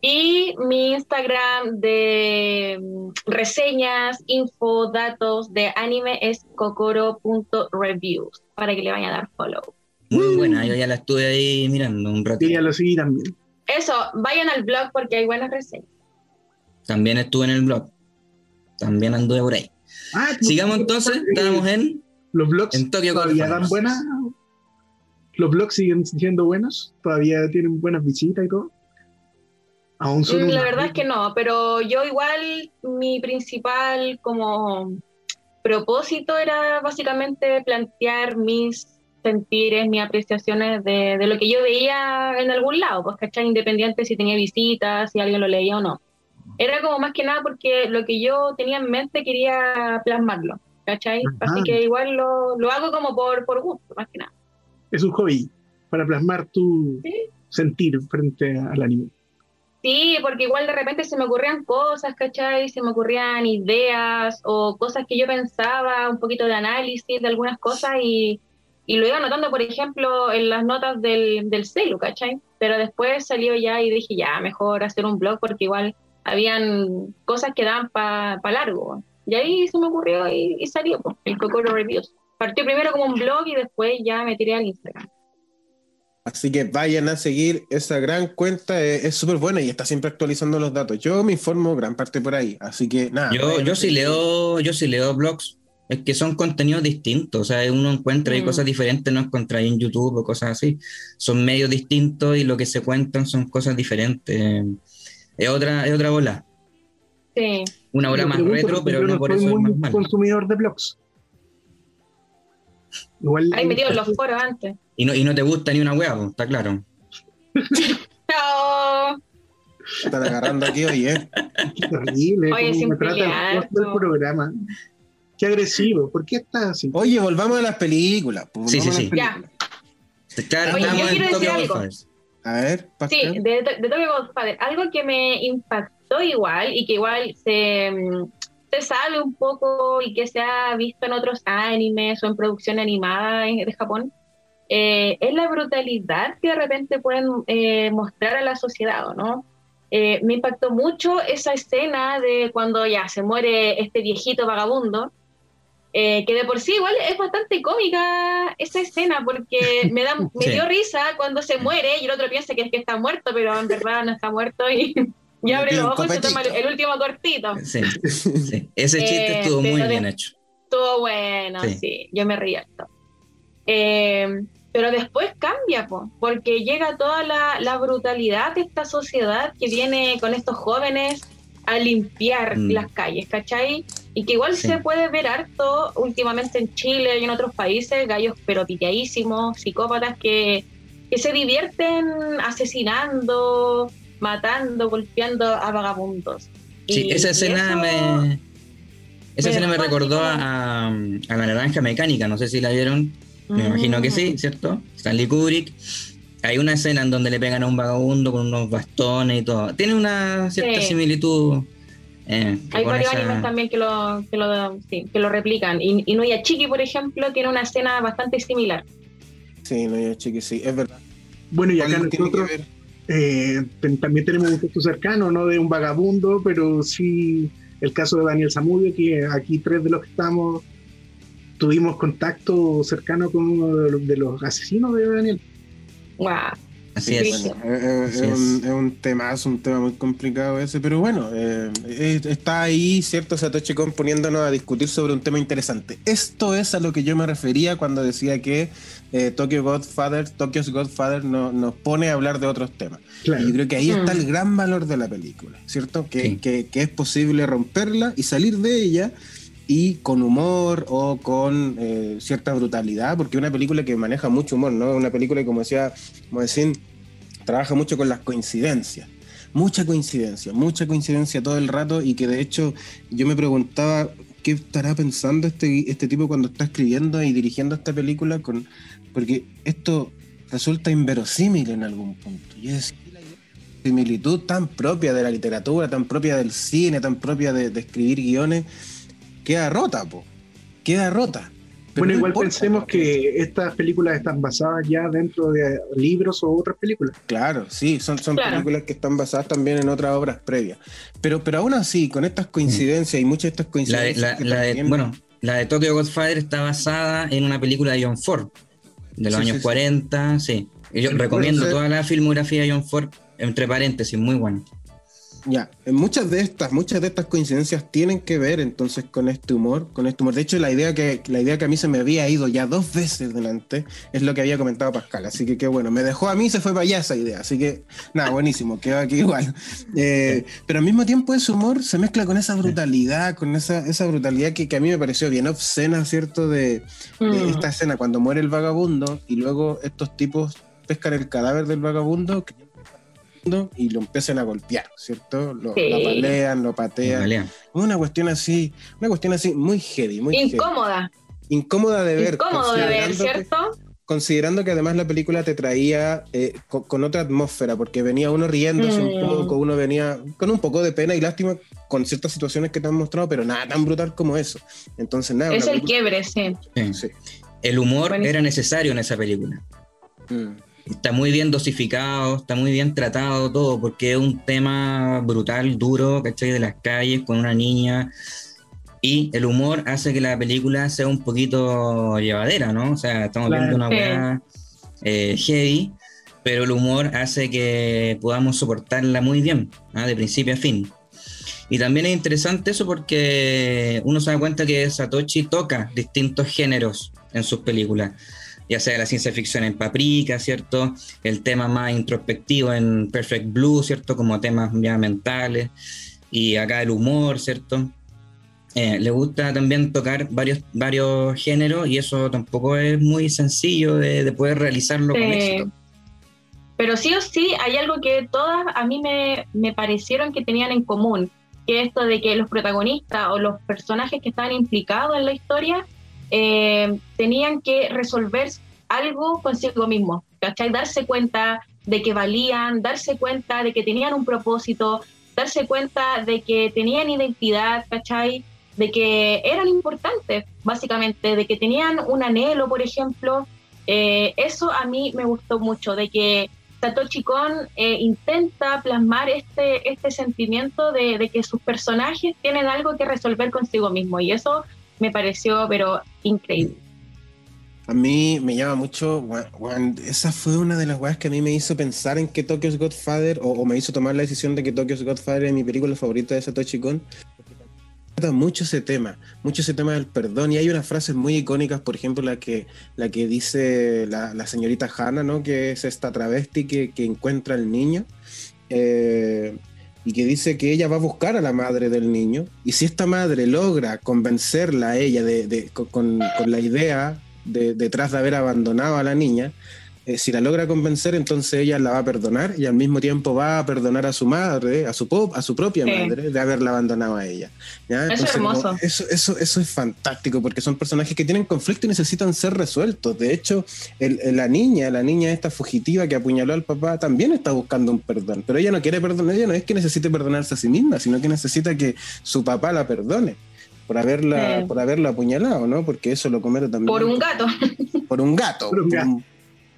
y mi Instagram de reseñas, info, datos de anime es kokoro.reviews para que le vayan a dar follow. Muy buena, yo ya la estuve ahí mirando un rato. Y ya lo seguí también. Eso, vayan al blog porque hay buenas reseñas. También estuve en el blog. También anduve por ahí. Ah, Sigamos entonces, estamos en. Los blogs en Tokio todavía dan buenas. Los blogs siguen siendo buenos, todavía tienen buenas visitas y todo. Aún mm, La verdad es que no, pero yo igual mi principal como propósito era básicamente plantear mis sentires, mis apreciaciones de, de, lo que yo veía en algún lado, pues, ¿cachai? Independiente si tenía visitas, si alguien lo leía o no era como más que nada porque lo que yo tenía en mente quería plasmarlo, ¿cachai? Así que igual lo, lo, hago como por, por gusto, más que nada. Es un hobby para plasmar tu sentir frente al anime. Sí, porque igual de repente se me ocurrían cosas, ¿cachai? Se me ocurrían ideas o cosas que yo pensaba, un poquito de análisis de algunas cosas y, y lo iba anotando, por ejemplo, en las notas del, del celu, ¿cachai? Pero después salió ya y dije, ya, mejor hacer un blog porque igual habían cosas que daban para largo. Y ahí se me ocurrió y, salió el Cocoro Reviews. Partió primero como un blog y después ya me tiré al Instagram. Así que vayan a seguir esa gran cuenta, es súper buena y está siempre actualizando los datos. Yo me informo gran parte por ahí, así que nada. Yo, yo sí leo, yo sí leo blogs, es que son contenidos distintos, o sea, uno encuentra y mm. cosas diferentes, no encuentra en YouTube o cosas así. Son medios distintos y lo que se cuentan son cosas diferentes es otra, es otra bola. Sí. Una bola más retro, pero no por eso es más consumidor de blogs. Igual Ahí metido los foros antes. Y no, y no te gusta ni una hueá, está claro. Chao. Están agarrando aquí hoy, ¿eh? Qué terrible. Oye, me trata el programa. Qué agresivo. ¿Por qué estás así? Oye, volvamos a las películas. Pues, sí, sí, sí. Ya. Claro, Oye, yo quiero decir algo. A ver, Sí, de, de Tokyo Godfather. Algo que me impactó igual y que igual se, mm, se sabe un poco y que se ha visto en otros animes o en producción animada de Japón, eh, es la brutalidad que de repente pueden eh, mostrar a la sociedad, ¿no? Eh, me impactó mucho esa escena de cuando ya se muere este viejito vagabundo eh, que de por sí igual es bastante cómica esa escena porque me, da, me dio risa cuando se muere y el otro piensa que es que está muerto, pero en verdad no está muerto y, Y abre los ojos y se toma el, último cortito. Sí, sí. Ese chiste eh, estuvo muy bien hecho. Estuvo bueno, sí. Yo me harto. Eh, pero después cambia, porque llega toda la, brutalidad de esta sociedad que viene con estos jóvenes a limpiar mm. las calles, ¿cachai? Y que igual se puede ver harto últimamente en Chile y en otros países, gallos pero pilladísimos, psicópatas que, que se divierten asesinando, matando, golpeando a vagabundos. Sí, esa escena me... Esa escena me recordó a, a, La Naranja Mecánica, no sé si la vieron, me imagino que sí, mm. ¿cierto? Stanley Kubrick. Hay una escena en donde le pegan a un vagabundo con unos bastones y todo. Tiene una cierta similitud. Eh, Hay varios animes también que lo, que lo, sí, que lo replican. Y, Noya Chiqui, por ejemplo, tiene una escena bastante similar. Sí, Noya Chiqui, sí, es verdad. Bueno, y acá nosotros eh, también tenemos un texto cercano, no de un vagabundo, pero sí el caso de Daniel Zamudio, que aquí tres de los que estamos tuvimos contacto cercano con uno de los, asesinos de Daniel. Wow. Así es. es, Un, es, un, tema, es un tema muy complicado ese, pero bueno, eh, está ahí, ¿cierto? Satoshi Kon poniéndonos a discutir sobre un tema interesante. Esto es a lo que yo me refería cuando decía que eh, Tokyo Godfather, Tokyo's Godfather nos pone a hablar de otros temas. Y creo que ahí está el mm. gran valor de la película, ¿cierto? Que, que, que es posible romperla y salir de ella y con humor o con eh, cierta brutalidad, porque es una película que maneja mucho humor, ¿no? Una película que, como decía como decir, trabaja mucho con las coincidencias. Mucha coincidencia, mucha coincidencia todo el rato y que de hecho yo me preguntaba qué estará pensando este, este tipo cuando está escribiendo y dirigiendo esta película, con, porque esto resulta inverosímil en algún punto. Y es similitud tan propia de la literatura, tan propia del cine, tan propia de, de escribir guiones queda rota, po. Queda rota. Bueno, igual pensemos que estas películas están basadas ya dentro de libros o otras películas. Claro, sí, son, son películas que están basadas también en otras obras previas. Pero, pero aún así, con estas coincidencias y muchas de estas coincidencias. La, de, bueno, la de Tokyo Godfather está basada en una película de John Ford, de los años 40, sí. yo recomiendo toda la filmografía de John Ford, entre paréntesis, muy buena. Ya, muchas de estas, muchas de estas coincidencias tienen que ver entonces con este humor, con este humor. De hecho, la idea que, la idea que a mí se me había ido ya dos veces delante es lo que había comentado Pascal. Así que qué bueno, me dejó a mí se fue para allá esa idea. Así que, nada, buenísimo, quedó aquí igual. Eh, pero al mismo tiempo ese humor se mezcla con esa brutalidad, con esa, esa brutalidad que, a mí me pareció bien obscena, ¿cierto? De, mm. esta escena cuando muere el vagabundo y luego estos tipos pescan el cadáver del vagabundo y lo empiezan a golpear, ¿cierto? Lo, palean, lo patean. Una cuestión así, una cuestión así muy heavy, muy incómoda. Incómoda de ver. Incómodo de ver, ¿cierto? considerando que además la película te traía eh, con, otra atmósfera, porque venía uno riéndose un mm. poco, uno venía con un poco de pena y lástima con ciertas situaciones que te han mostrado, pero nada tan brutal como eso. Entonces, nada. Es el quiebre, sí. El humor era necesario en esa película. Mm está muy bien dosificado, está muy bien tratado todo, porque es un tema brutal, duro, ¿cachai? De las calles con una niña. Y el humor hace que la película sea un poquito llevadera, ¿no? O sea, estamos viendo una weá eh, heavy, pero el humor hace que podamos soportarla muy bien, ¿ah? de principio a fin. Y también es interesante eso porque uno se da cuenta que Satoshi toca distintos géneros en sus películas ya sea la ciencia ficción en Paprika, ¿cierto? El tema más introspectivo en Perfect Blue, ¿cierto? Como temas ya mentales. Y acá el humor, ¿cierto? Eh, le gusta también tocar varios, varios géneros y eso tampoco es muy sencillo de, poder realizarlo con éxito. Pero sí o sí hay algo que todas a mí me, me parecieron que tenían en común, que esto de que los protagonistas o los personajes que estaban implicados en la historia eh, tenían que resolver algo consigo mismo, ¿cachai? Darse cuenta de que valían, darse cuenta de que tenían un propósito, darse cuenta de que tenían identidad, ¿cachai? De que eran importantes, básicamente, de que tenían un anhelo, por ejemplo. Eh, eso a mí me gustó mucho, de que Satoshi Kon eh, intenta plasmar este, este sentimiento de, de, que sus personajes tienen algo que resolver consigo mismo y eso me pareció, pero increíble. A mí me llama mucho, esa fue una de las weas que a mí me hizo pensar en que Tokyo's Godfather, o, me hizo tomar la decisión de que Tokyo's Godfather es mi película favorita de Satoshi Kon, trata mucho ese tema, mucho ese tema del perdón, y hay unas frases muy icónicas, por ejemplo, la que, la que dice la, señorita Hannah, ¿no? que es esta travesti que, encuentra al niño, eh, y que dice que ella va a buscar a la madre del niño, y si esta madre logra convencerla a ella de, con, la idea detrás de haber abandonado a la niña, eh, si la logra convencer, entonces ella la va a perdonar y al mismo tiempo va a perdonar a su madre, a su, a su propia madre, de haberla abandonado a ella. Eso es hermoso. eso, eso, eso, es fantástico porque son personajes que tienen conflicto y necesitan ser resueltos. De hecho, la niña, la niña esta fugitiva que apuñaló al papá, también está buscando un perdón, pero ella no quiere perdonar, ella no es que necesite perdonarse a sí misma, sino que necesita que su papá la perdone por haberla, por haberla apuñalado, ¿no? Porque eso lo comete también. Por un gato. Por un gato. Por un gato.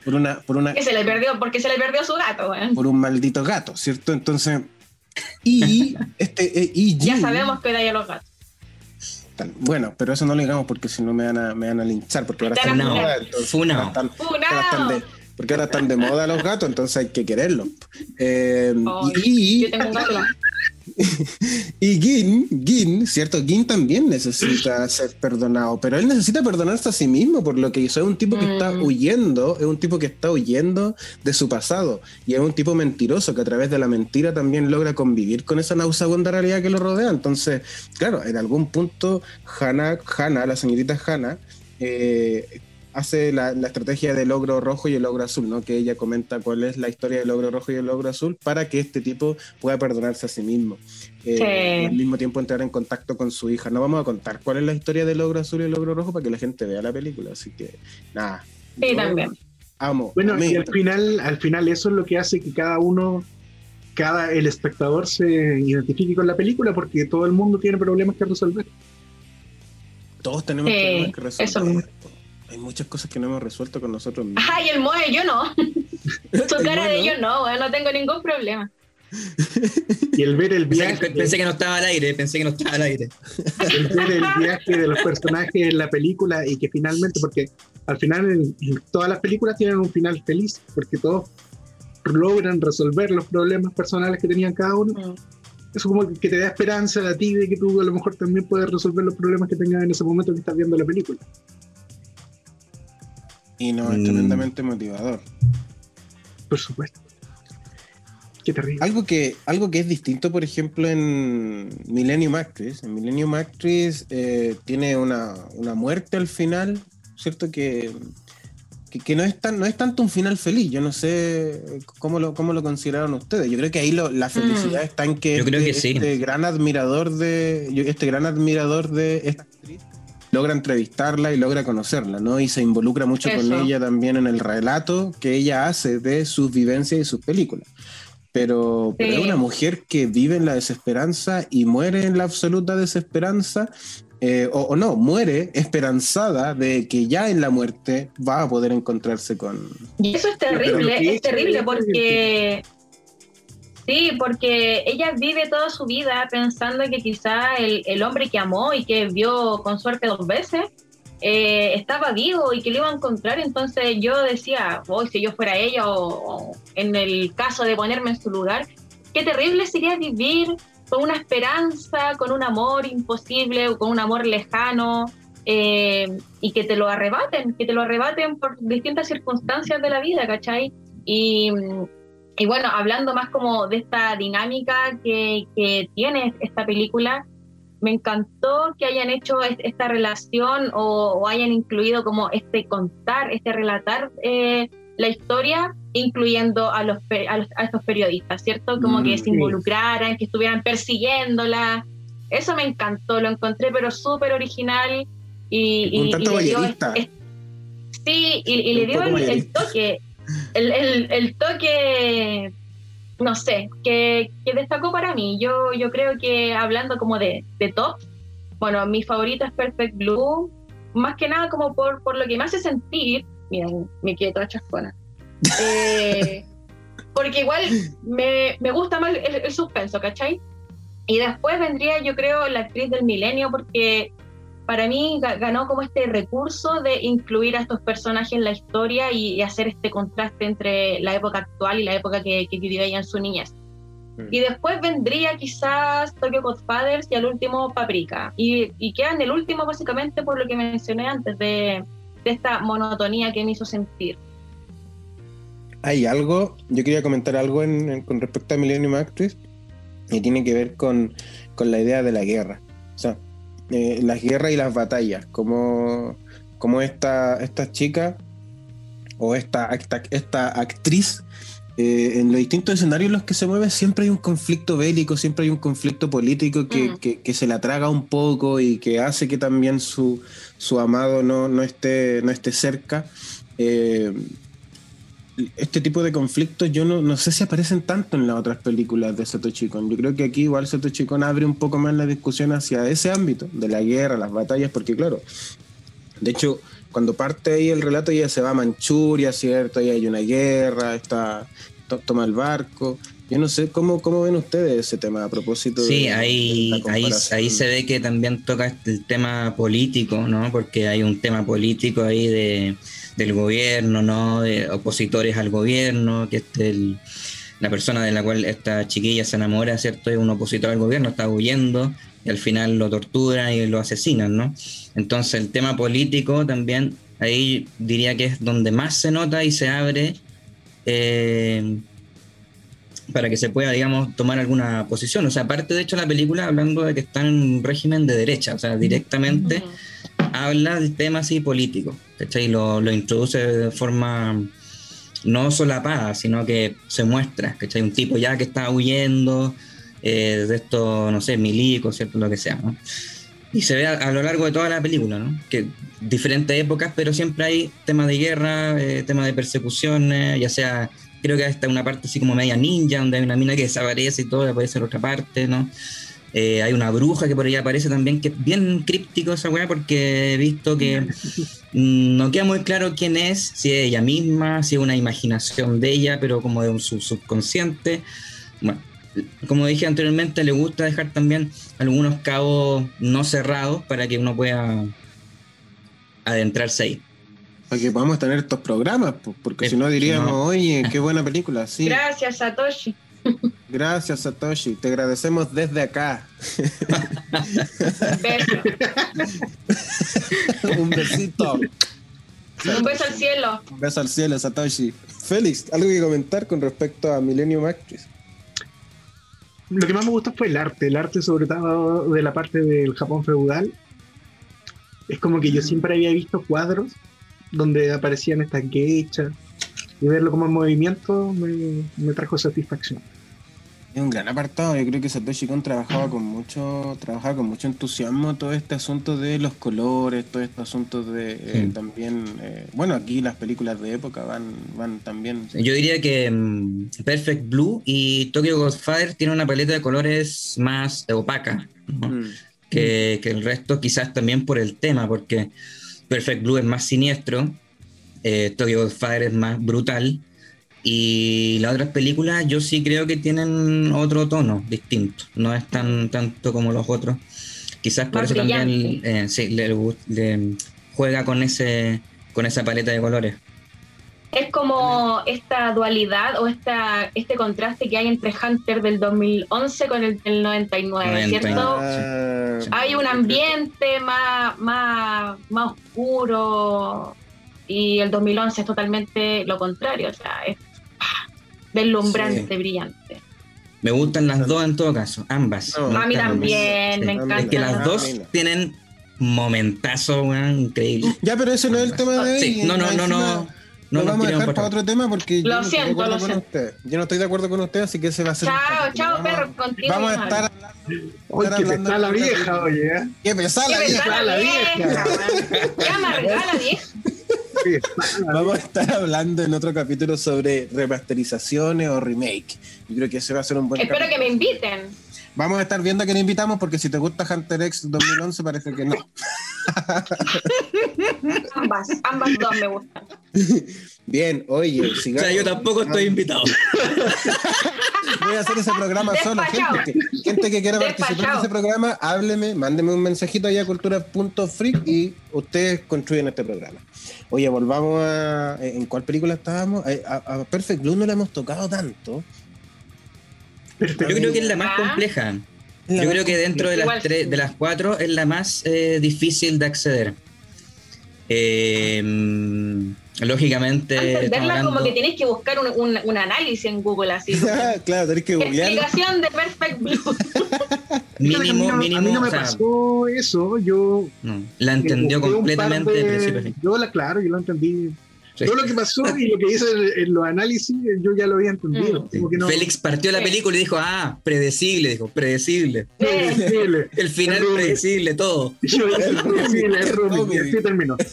Por una, por una, que se le perdió, porque se le perdió su gato, Por un maldito gato, ¿cierto? Entonces. Y este. Eh, y ya sabemos que da a los gatos. Bueno, pero eso no lo digamos porque si no me van a, me van a linchar, porque ahora están de moda. porque ahora están de moda los gatos, entonces hay que quererlos. Eh, y, yo tengo un gato. y Gin, Gin, ¿cierto? Gin también necesita ser perdonado, pero él necesita perdonarse a sí mismo por lo que hizo. Es un tipo que está mm. huyendo, es un tipo que está huyendo de su pasado y es un tipo mentiroso que a través de la mentira también logra convivir con esa nauseabunda realidad que lo rodea. Entonces, claro, en algún punto, Hannah, Hannah la señorita Hannah, eh, hace la, estrategia del logro rojo y el logro azul, ¿no? Que ella comenta cuál es la historia del logro rojo y el logro azul para que este tipo pueda perdonarse a sí mismo. Eh, al mismo tiempo entrar en contacto con su hija. No vamos a contar cuál es la historia del logro azul y el logro rojo para que la gente vea la película. Así que, nada. Sí, también. Amo. Bueno, y al final, al final eso es lo que hace que cada uno cada el espectador se identifique con la película porque todo el mundo tiene problemas que resolver. Todos tenemos problemas que resolver hay muchas cosas que no hemos resuelto con nosotros mismos. Ay, el Moe, yo no. Su cara de yo no, no tengo ningún problema. y el ver el viaje. Pensé, que no estaba al aire, pensé que no estaba al aire. El ver el viaje de los personajes en la película y que finalmente, porque al final todas las películas tienen un final feliz, porque todos logran resolver los problemas personales que tenían cada uno. Mm. Eso como que te da esperanza a ti de que tú a lo mejor también puedes resolver los problemas que tengas en ese momento que estás viendo la película. Y no, es mm. tremendamente motivador. Por supuesto. Qué terrible. Algo que, algo que es distinto, por ejemplo, en Millennium Actress. En Millennium Actress eh, tiene una, muerte al final, ¿cierto? Que, que, no, es tan, no es tanto un final feliz. Yo no sé cómo lo, cómo lo consideraron ustedes. Yo creo que ahí la mm. felicidad está en que, este, este gran admirador de. Este gran admirador de esta actriz logra entrevistarla y logra conocerla, ¿no? Y se involucra mucho con ella también en el relato que ella hace de sus vivencias y sus películas. Pero, es una mujer que vive en la desesperanza y muere en la absoluta desesperanza, eh, o, no, muere esperanzada de que ya en la muerte va a poder encontrarse con... Y eso es terrible, es terrible porque Sí, porque ella vive toda su vida pensando que quizá el, hombre que amó y que vio con suerte dos veces eh, estaba vivo y que lo iba a encontrar. Entonces yo decía, hoy si yo fuera ella o, en el caso de ponerme en su lugar, qué terrible sería vivir con una esperanza, con un amor imposible o con un amor lejano. Eh, y que te lo arrebaten, que te lo arrebaten por distintas circunstancias de la vida, ¿cachai? Y, y bueno, hablando más como de esta dinámica que, tiene esta película, me encantó que hayan hecho esta relación o, hayan incluido como este contar, este relatar eh, la historia, incluyendo a, los, a, estos periodistas, ¿cierto? Como que mm, se involucraran, que estuvieran persiguiéndola. Eso me encantó, lo encontré pero súper original y, tanto y sí, y, le dio el toque el, toque, no sé, que, destacó para mí. Yo, yo creo que hablando como de, top, bueno, mi favorita es Perfect Blue, más que nada como por, por lo que me hace sentir, miren, me quedé toda chascona. Eh, porque igual me, gusta más el, el, suspenso, ¿cachai? Y después vendría, yo creo, la actriz del milenio, porque para mí ganó como este recurso de incluir a estos personajes en la historia y, hacer este contraste entre la época actual y la época que, que vivió ella en su niñez. Mm. Y después vendría quizás Tokyo Godfathers y al último Paprika. Y, y quedan el último básicamente por lo que mencioné antes de, de esta monotonía que me hizo sentir. Hay algo, yo quería comentar algo con respecto a Millennium Actress y tiene que ver con, con la idea de la guerra. O sea, eh, las guerras y las batallas, como, como esta, esta chica o esta, esta, esta actriz eh, en los distintos escenarios en los que se mueve siempre hay un conflicto bélico, siempre hay un conflicto político que, mm. que, se la traga un poco y que hace que también su, su amado no, no, esté, no esté cerca. Eh, este tipo de conflictos yo no, no, sé si aparecen tanto en las otras películas de Satoshi Kon. Yo creo que aquí igual Satoshi Kon abre un poco más la discusión hacia ese ámbito, de la guerra, las batallas, porque claro, de hecho, cuando parte ahí el relato ya se va a Manchuria, ¿cierto? Ahí hay una guerra, está, toma el barco. Yo no sé cómo, cómo ven ustedes ese tema a propósito sí, de, ahí, ahí, ahí se ve que también toca el tema político, ¿no? Porque hay un tema político ahí de, del gobierno, ¿no? De opositores al gobierno, que este la persona de la cual esta chiquilla se enamora, ¿cierto? Es un opositor al gobierno, está huyendo y al final lo torturan y lo asesinan, ¿no? Entonces el tema político también ahí diría que es donde más se nota y se abre eh, para que se pueda, digamos, tomar alguna posición. O sea, aparte de hecho la película hablando de que está en un régimen de derecha, o sea, directamente habla de temas así políticos, ¿cachai? Lo, lo introduce de forma no solapada, sino que se muestra, ¿cachai? Un tipo ya que está huyendo eh, de estos, no sé, milicos, ¿cierto? Lo que sea, ¿no? Y se ve a, lo largo de toda la película, ¿no? Que diferentes épocas, pero siempre hay temas de guerra, eh, temas de persecuciones, ya sea, creo que hasta una parte así como media ninja, donde hay una mina que desaparece y todo, aparece en otra parte, ¿no? Eh, hay una bruja que por ahí aparece también, que es bien críptico esa weá, porque he visto que no queda muy claro quién es, si es ella misma, si es una imaginación de ella, pero como de un subconsciente. Bueno, como dije anteriormente, le gusta dejar también algunos cabos no cerrados para que uno pueda adentrarse ahí. Para que podamos tener estos programas, porque si no diríamos, oye, qué buena película. Sí. Gracias, Satoshi. Gracias, Satoshi. Te agradecemos desde acá. Un besito. Un beso al cielo. Un beso al cielo, Satoshi. Félix, ¿algo que comentar con respecto a Millennium Actress? Lo que más me gustó fue el arte, el arte sobre todo de la parte del Japón feudal. Es como que yo siempre había visto cuadros donde aparecían estas geishas y verlo como en movimiento me, me trajo satisfacción. Es un gran apartado, yo creo que Satoshi Kon trabajaba con mucho, trabajaba con mucho entusiasmo todo este asunto de los colores, todo este asunto de eh, también, eh, bueno, aquí las películas de época van, van también. Yo diría que mm, Perfect Blue y Tokyo Godfather tienen una paleta de colores más opaca mm. que, que, el resto, quizás también por el tema, porque Perfect Blue es más siniestro, eh, Tokyo Godfather es más brutal y las otras películas yo sí creo que tienen otro tono distinto, no es tan tanto como los otros. Quizás por eso también eh, sí, le, juega con ese con esa paleta de colores. Es como esta dualidad o esta, este contraste que hay entre Hunter del 2011 con el del 99, ¿cierto? hay un ambiente más, más, más oscuro y el 2011 es totalmente lo contrario, o sea, es deslumbrante, brillante. Me gustan las dos en todo caso, ambas. a mí también, me encanta. Es que las dos tienen momentazo, weón, increíble. Ya, pero ese no es el tema de hoy. no, no, no, no. No lo vamos a dejar para otro tema porque lo yo, siento, no estoy de acuerdo con usted. yo no estoy de acuerdo con usted, así que ese va a ser. Chao, chao, perro, contigo. Vamos a estar hablando. Oye, qué pesada la vieja, oye. ¿eh? Qué pesada la vieja. la vieja. Qué amargada la vieja. Vamos a estar hablando en otro capítulo sobre remasterizaciones o remake. Yo creo que ese va a ser un buen Espero que me inviten. Vamos a estar viendo a quién invitamos porque si te gusta Hunter X 2011 parece que no. Ambas, ambas dos me gustan. Bien, oye, O sea, yo tampoco estoy invitado. Voy a hacer ese programa solo. Gente que, gente que quiera participar en ese programa, hábleme, mándeme un mensajito allá a cultura.freak y ustedes construyen este programa. Oye, volvamos a. ¿En cuál película estábamos? Eh, A, a- a Perfect Blue no la hemos tocado tanto. Yo creo que es la más Ah. compleja. La Yo creo que dentro de las tres, de las cuatro es la más eh, difícil de acceder. Eh, lógicamente, Entenderla como hablando- que tienes que buscar un, un- un análisis en Google así. claro, tenés que googlearla. Explicación de Perfect Blue. mínimo, a mí no, mínimo, a mí no me o sea, pasó eso. Yo no, la entendió completamente de de-. Yo la, claro, yo lo entendí. Sí. Todo lo que pasó y lo que hice en, en los análisis, yo ya lo había entendido. Mm. Sí. Como que no- Félix partió la película y dijo, ah, predecible, dijo, predecible. Increíble. El final Terrible. predecible, todo. Yo Rumi, y así terminó.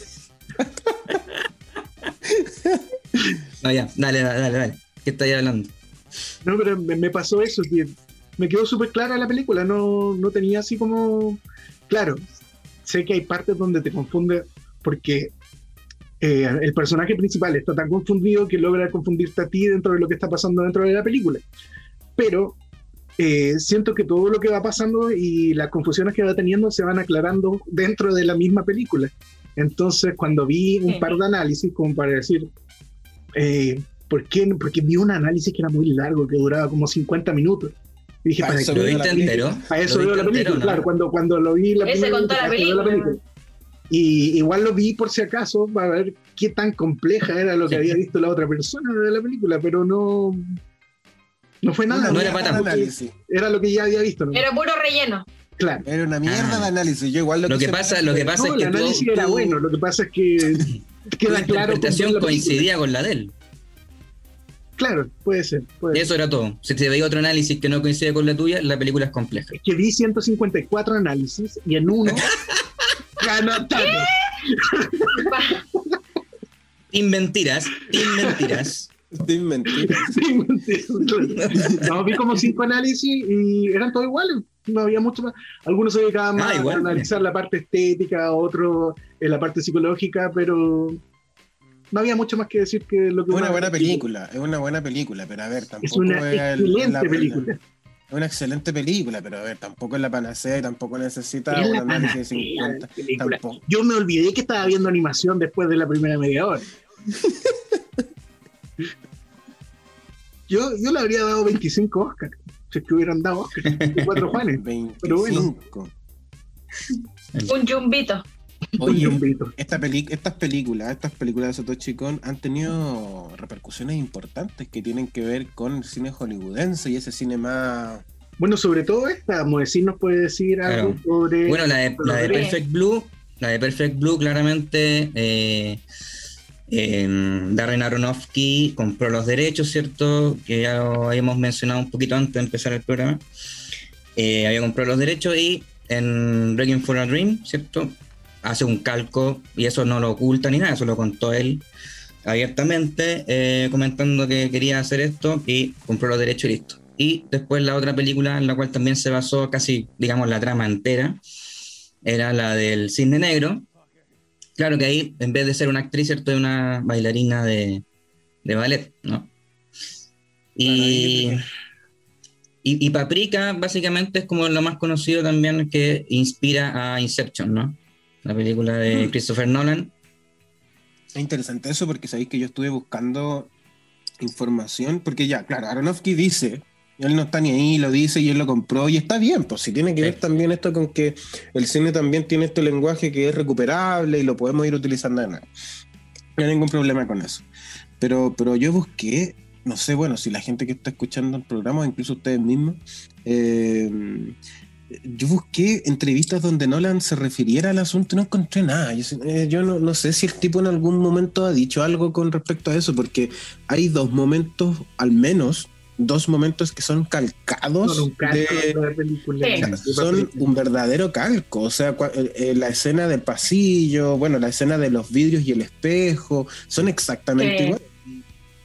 No, ya, dale, dale, dale, dale. ¿Qué estáis hablando? No, pero me, me pasó eso, que me quedó súper clara la película, no, no tenía así como... Claro, sé que hay partes donde te confunde porque eh, el personaje principal está tan confundido que logra confundirte a ti dentro de lo que está pasando dentro de la película. Pero eh, siento que todo lo que va pasando y las confusiones que va teniendo se van aclarando dentro de la misma película. Entonces, cuando vi un Sí. par de análisis, como para decir, eh, ¿por qué? Porque vi un análisis que era muy largo, que duraba como 50 minutos. Y dije, Para ¿para eso qué? ¿Lo viste la película. entero? Para eso ¿Lo veo la película, entero, no? claro, cuando, cuando lo vi la Ese primera contó la película. Y igual lo vi por si acaso, para ver qué tan compleja era lo que había visto la otra persona de la película, pero no. No fue nada. No era para análisis. Era lo que ya había visto. ¿no? Era puro relleno. Claro. Era una mierda Ah. de análisis. Yo igual Lo que quise pasa, lo que pasa No, es el que análisis tu, era bueno, lo que pasa es que tu queda claro. interpretación la coincidía con la de él. Claro, puede ser. puede ser. Eso era todo. Si te veía otro análisis que no coincide con la tuya, la película es compleja. que vi 154 análisis y en uno ganó Thanos. Sin mentiras, sin mentiras. Sin mentir. Sí, mentira. No, vi como cinco análisis y eran todos iguales. No había mucho más. Algunos se dedicaban más Ah, igual. a analizar la parte estética, otros en la parte psicológica, pero no había mucho más que decir que lo que Es una buena película, es una buena película, pero a ver, tampoco Es una el- excelente la- película. Es una excelente película, pero a ver, tampoco es la panacea y tampoco necesita Es un la análisis de panacea 50. de película. Tampoco. Yo me olvidé que estaba viendo animación después de la primera media hora. yo, yo le habría dado 25 Oscars, si es que hubieran dado Oscars, cuatro Juanes. 25. Pero bueno. Un jumbito. Oye, esta peli- estas películas, estas películas de Satoshi Kon han tenido repercusiones importantes que tienen que ver con el cine hollywoodense y ese cine más... Bueno, sobre todo esta, Moesín nos puede decir algo Claro. sobre. Bueno, la de, la de Sí. Perfect Blue, la de Perfect Blue claramente eh, eh, Darren Aronofsky compró los derechos, ¿cierto? Que ya lo habíamos mencionado un poquito antes de empezar el programa. Eh, había comprado los derechos y en Breaking for a Dream, ¿cierto? Hace un calco y eso no lo oculta ni nada, eso lo contó él abiertamente, eh, comentando que quería hacer esto y compró los derechos y listo. Y después la otra película en la cual también se basó casi, digamos, la trama entera, era la del Cisne Negro. Claro que ahí, en vez de ser una actriz, ¿cierto? Es una bailarina de, de ballet, ¿no? Y, y, y Paprika básicamente es como lo más conocido también que inspira a Inception, ¿no? La película de Mm. Christopher Nolan. Es interesante eso porque sabéis que yo estuve buscando información, porque ya, claro, Aronofsky dice, él no está ni ahí, lo dice y él lo compró y está bien, pues si tiene que Sí. ver también esto con que el cine también tiene este lenguaje que es recuperable y lo podemos ir utilizando de nuevo. No hay ningún problema con eso. Pero, pero yo busqué, no sé, bueno, si la gente que está escuchando el programa, incluso ustedes mismos, eh, yo busqué entrevistas donde Nolan se refiriera al asunto y no encontré nada. Yo, eh, yo no, no sé si el tipo en algún momento ha dicho algo con respecto a eso, porque hay dos momentos, al menos, dos momentos que son calcados Son un calco de, de la película. Sí. Son un verdadero calco. O sea, cua- eh, eh, la escena del pasillo, bueno, la escena de los vidrios y el espejo, son exactamente Sí. iguales.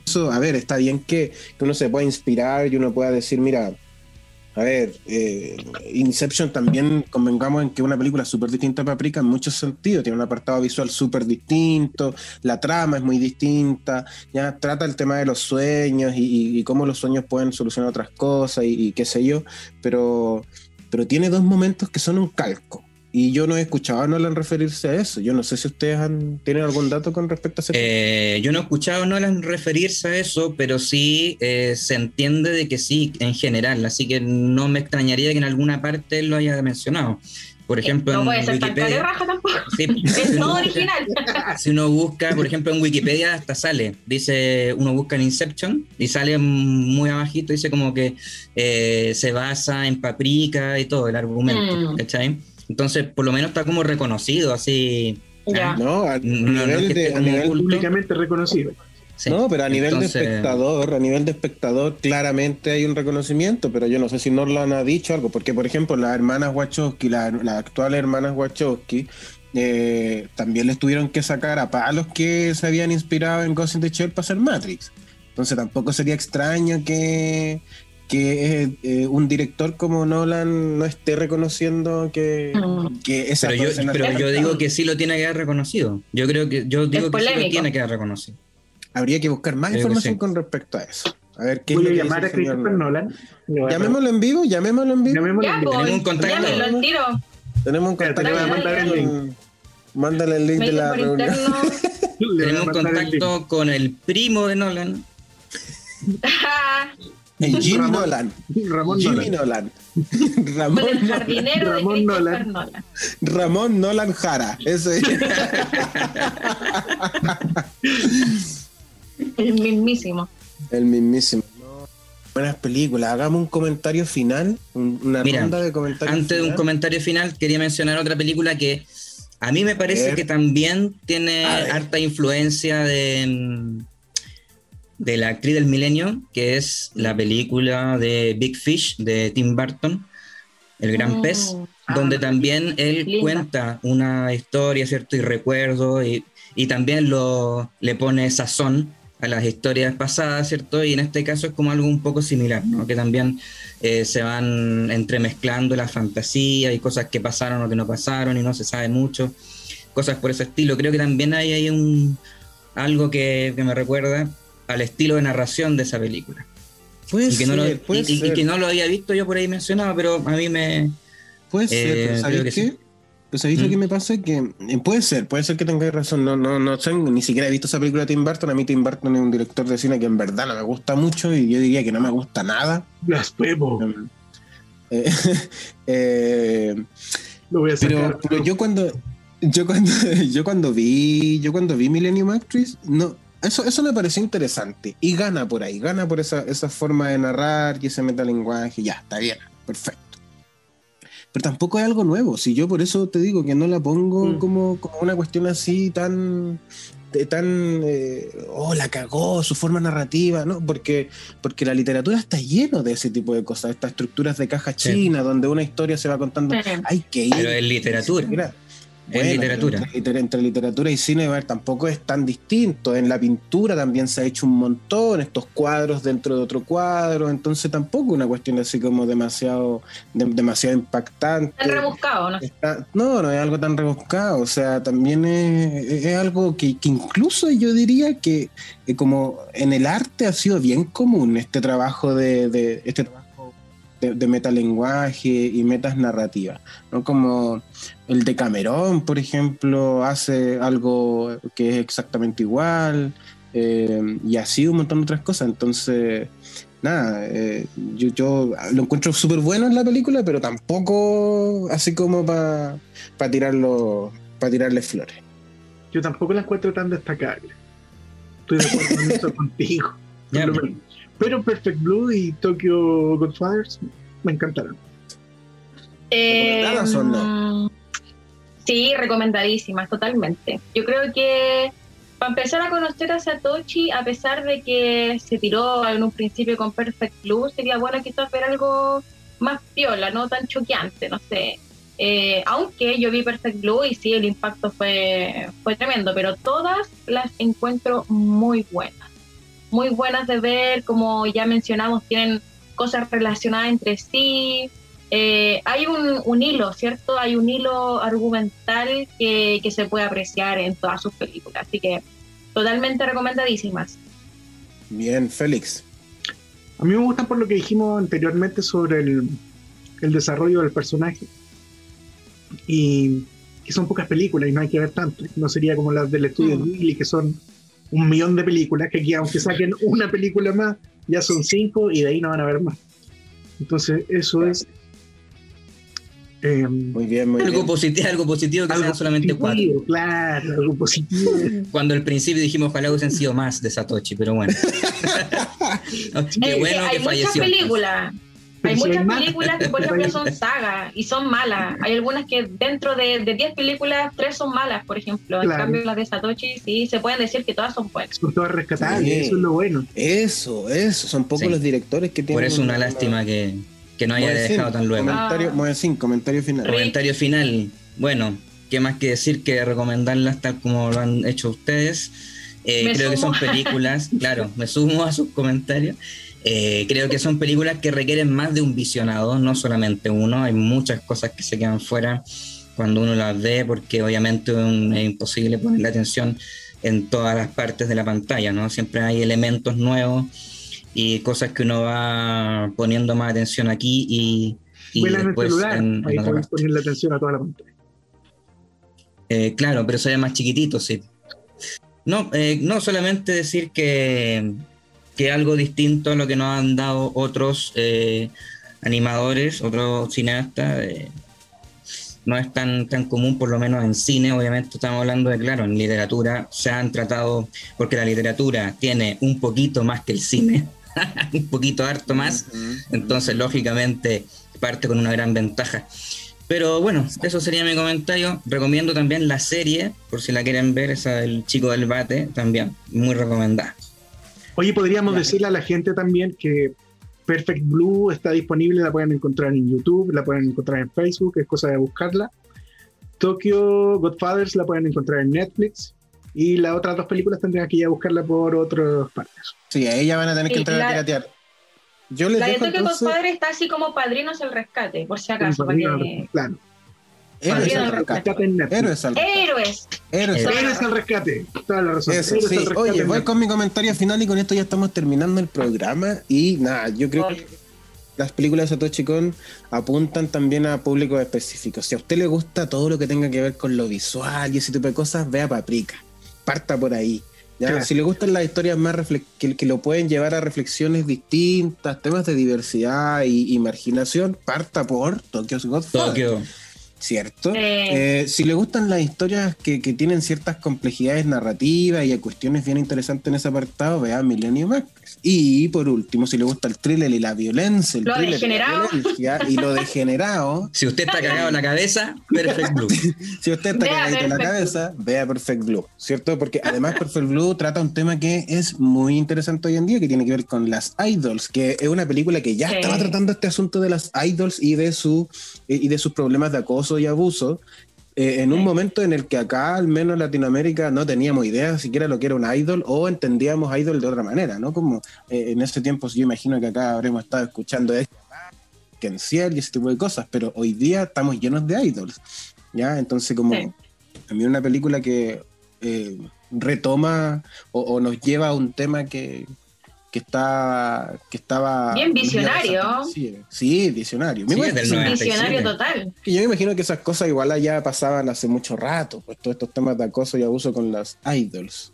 Eso, a ver, está bien que, que uno se pueda inspirar y uno pueda decir, mira, A ver, eh, Inception también convengamos en que es una película súper distinta a Paprika en muchos sentidos. Tiene un apartado visual súper distinto, la trama es muy distinta, ya trata el tema de los sueños y, cómo los sueños pueden solucionar otras cosas y, y, qué sé yo, pero, pero tiene dos momentos que son un calco. Y yo no he escuchado a Nolan referirse a eso. Yo no sé si ustedes han, tienen algún dato con respecto a eso. Eh, yo no he escuchado a Nolan referirse a eso, pero sí eh, se entiende de que sí, en general. Así que no me extrañaría que en alguna parte lo haya mencionado. Por eh, ejemplo, no puede ser Wikipedia. Raja tampoco. es todo original. Si uno busca, por ejemplo, en Wikipedia hasta sale, dice, uno busca en Inception y sale muy abajito, dice como que se basa en paprika y todo el argumento, mm. ¿cachai? Entonces, por lo menos está como reconocido, así. Ya. No, a, nivel, de, públicamente reconocido. no, pero a nivel de espectador, a nivel de espectador, claramente hay un reconocimiento, pero yo no sé si Norlan ha dicho algo, porque por ejemplo las hermanas Wachowski, las actuales hermanas Wachowski, eh, también les tuvieron que sacar a palos que se habían inspirado en Ghost in the Shell para hacer Matrix. Entonces tampoco sería extraño que, que eh, un director como Nolan no esté reconociendo que, mm. que esa pero yo, pero yo digo que sí lo tiene que haber reconocido. Yo creo que yo digo que sí lo tiene que haber reconocido. Habría que buscar más información con respecto a eso. A ver qué Voy a llamar a Christopher Nolan. Llamémoslo en vivo, llamémoslo en vivo. Llamémoslo en vivo. Tenemos un contacto. Tenemos un contacto. Mándale el link de la reunión. Tenemos un contacto con el primo de Nolan. Jimmy Nolan. Ramón Jimmy Nolan. Ramón el jardinero Ramón de Nolan. Nolan. Ramón Nolan Jara. Ese es. el mismísimo. El mismísimo. Buenas películas. Hagamos un comentario final. Una ronda de comentarios. Antes de un comentario final, quería mencionar otra película que a mí me parece que también tiene harta influencia de de la actriz del milenio, que es la película de Big Fish de Tim Burton, El Gran oh. Pez, ah, donde también él cuenta una historia, ¿cierto? Y recuerdo, y, y, también lo, le pone sazón a las historias pasadas, ¿cierto? Y en este caso es como algo un poco similar, ¿no? Que también eh, se van entremezclando la fantasía y cosas que pasaron o que no pasaron y no se sabe mucho, cosas por ese estilo. Creo que también hay, hay un, algo que, que me recuerda al estilo de narración de esa película. y, que no lo, que no lo había visto yo por ahí mencionado, pero a mí me... Puede ser, pero eh, ¿sabéis qué? Pues ¿sabéis lo que mm. me pasa? Que eh, puede ser, puede ser que tengáis razón. No, no, no sé, ni siquiera he visto esa película de Tim Burton. A mí Tim Burton es un director de cine que en verdad no me gusta mucho y yo diría que no me gusta nada. Blasfemo. Eh, eh, lo voy a sacar, pero, pero, yo cuando yo cuando yo cuando vi yo cuando vi Millennium Actress no eso, eso me pareció interesante. Y gana por ahí, gana por esa, esa forma de narrar y ese metalenguaje. Ya, está bien, perfecto. Pero tampoco es algo nuevo. Si yo por eso te digo que no la pongo mm. como, como una cuestión así tan tan eh, oh la cagó su forma narrativa no porque porque la literatura está lleno de ese tipo de cosas estas estructuras de caja china donde una historia se va contando hay que ir pero es literatura literatura. Entre, literatura y cine tampoco es tan distinto. En la pintura también se ha hecho un montón, estos cuadros dentro de otro cuadro, entonces tampoco una cuestión así como demasiado, demasiado impactante. Tan rebuscado, ¿no? no, no es algo tan rebuscado, o sea, también es, algo que, incluso yo diría que eh, como en el arte ha sido bien común este trabajo de, de este trabajo de, metalenguaje y metas narrativas, ¿no? Como el de Camerón, por ejemplo, hace algo que es exactamente igual, eh, y así un montón de otras cosas. Entonces, nada, eh, yo, yo, lo encuentro súper bueno en la película, pero tampoco así como para tirarlo, para tirarle flores. Yo tampoco la encuentro tan destacable. Estoy de acuerdo con eso contigo. Pero Perfect Blue y Tokyo Godfathers me encantaron. Eh, Sí, recomendadísimas, totalmente. Yo creo que para empezar a conocer a Satoshi, a pesar de que se tiró en un principio con Perfect Blue, sería bueno quizás ver algo más piola, no tan choqueante, no sé. Eh, aunque yo vi Perfect Blue y sí, el impacto fue, fue tremendo, pero todas las encuentro muy buenas muy buenas de ver, como ya mencionamos, tienen cosas relacionadas entre sí. Eh, hay un, un, hilo, ¿cierto? Hay un hilo argumental que, que, se puede apreciar en todas sus películas. Así que totalmente recomendadísimas. Bien, Félix. A mí me gustan por lo que dijimos anteriormente sobre el, el desarrollo del personaje. Y que son pocas películas y no hay que ver tanto. No sería como las del estudio mm. Ghibli, que son un millón de películas, que aquí aunque saquen una película más, ya son cinco y de ahí no van a ver más. Entonces, eso es. Eh, muy bien, muy algo bien. Positivo, algo positivo que sean solamente cuatro. Claro, algo positivo. Cuando al principio dijimos ojalá hubiesen sido más de Satoshi, pero bueno. Qué bueno que, hay muchas películas. Hay muchas películas que, por ejemplo, son sagas y son malas. Hay algunas que dentro de 10 películas, 3 son malas, por ejemplo. Claro. En cambio, las de Satoshi, sí, se pueden decir que todas son buenas. Son todas rescatables, sí. eso es lo bueno. Eso, eso. Son pocos sí. los directores que tienen. Por eso, una, una lástima que, que, no haya dejado tan luego. Comentario, ah. sin, comentario final. Comentario final. Bueno, qué más que decir que recomendarlas tal como lo han hecho ustedes. Eh, creo sumo. que son películas, claro, me sumo a sus comentarios. Eh, creo que son películas que requieren más de un visionado, no solamente uno. Hay muchas cosas que se quedan fuera cuando uno las ve, porque obviamente es imposible poner la atención en todas las partes de la pantalla, ¿no? Siempre hay elementos nuevos y cosas que uno va poniendo más atención aquí y, y después en, celular, en, ahí en puedes ponerle atención a toda la pantalla. Eh, claro, pero sería más chiquitito, sí. No, eh, no solamente decir que que algo distinto a lo que nos han dado otros eh, animadores, otros cineastas. Eh, no es tan, tan común, por lo menos en cine, obviamente estamos hablando de, claro, en literatura se han tratado, porque la literatura tiene un poquito más que el cine, un poquito harto más, entonces lógicamente parte con una gran ventaja. Pero bueno, eso sería mi comentario. Recomiendo también la serie, por si la quieren ver, esa del chico del bate, también muy recomendada. Oye, podríamos decirle a la gente también que Perfect Blue está disponible, la pueden encontrar en YouTube, la pueden encontrar en Facebook, es cosa de buscarla. Tokyo Godfathers la pueden encontrar en Netflix. Y las otras dos películas tendrían que ir a buscarla por otras partes. Sí, a ella van a tener que entrar la, a piratear. Yo les la de Tokyo entonces... Godfathers está así como Padrinos el Rescate, por si acaso. Padrino, para que... Claro. Héroes al rescate. Héroes al rescate. Héroes. Al rescate. Toda la razón. Eso, sí. Oye, voy con mi comentario final y con esto ya estamos terminando el programa. Y nada, yo creo que las películas de Satoshi Kon apuntan también a públicos específicos. Si a usted le gusta todo lo que tenga que ver con lo visual y ese tipo de cosas, vea Paprika. Parta por ahí. ¿ya? Claro. Si le gustan las historias más que, que, lo pueden llevar a reflexiones distintas, temas de diversidad y, y marginación, parta por Tokyo's Godfather. Tokyo. ¿Cierto? Eh, si le gustan las historias que, que, tienen ciertas complejidades narrativas y hay cuestiones bien interesantes en ese apartado, vea Millennium Actress. Y por último, si le gusta el thriller y la violencia, el lo thriller degenerado. Y, la y lo degenerado. si usted está cagado en la cabeza, Perfect Blue. si usted está cagado en la cabeza, vea Perfect Blue, ¿cierto? Porque además Perfect Blue trata un tema que es muy interesante hoy en día, que tiene que ver con las idols, que es una película que ya sí. estaba tratando este asunto de las idols y de su y de sus problemas de acoso y abuso, eh, en un momento en el que acá, al menos en Latinoamérica, no teníamos idea siquiera lo que era un idol o entendíamos idol de otra manera, ¿no? Como eh, en ese tiempo yo imagino que acá habremos estado escuchando esto, Kenciel y ese tipo de cosas, pero hoy día estamos llenos de idols, ¿ya? Entonces como sí. a mí una película que eh, retoma o, o, nos lleva a un tema que, que está que estaba bien visionario sí, sí visionario sí, visionario total y yo me imagino que esas cosas igual allá pasaban hace mucho rato pues todos estos temas de acoso y abuso con las idols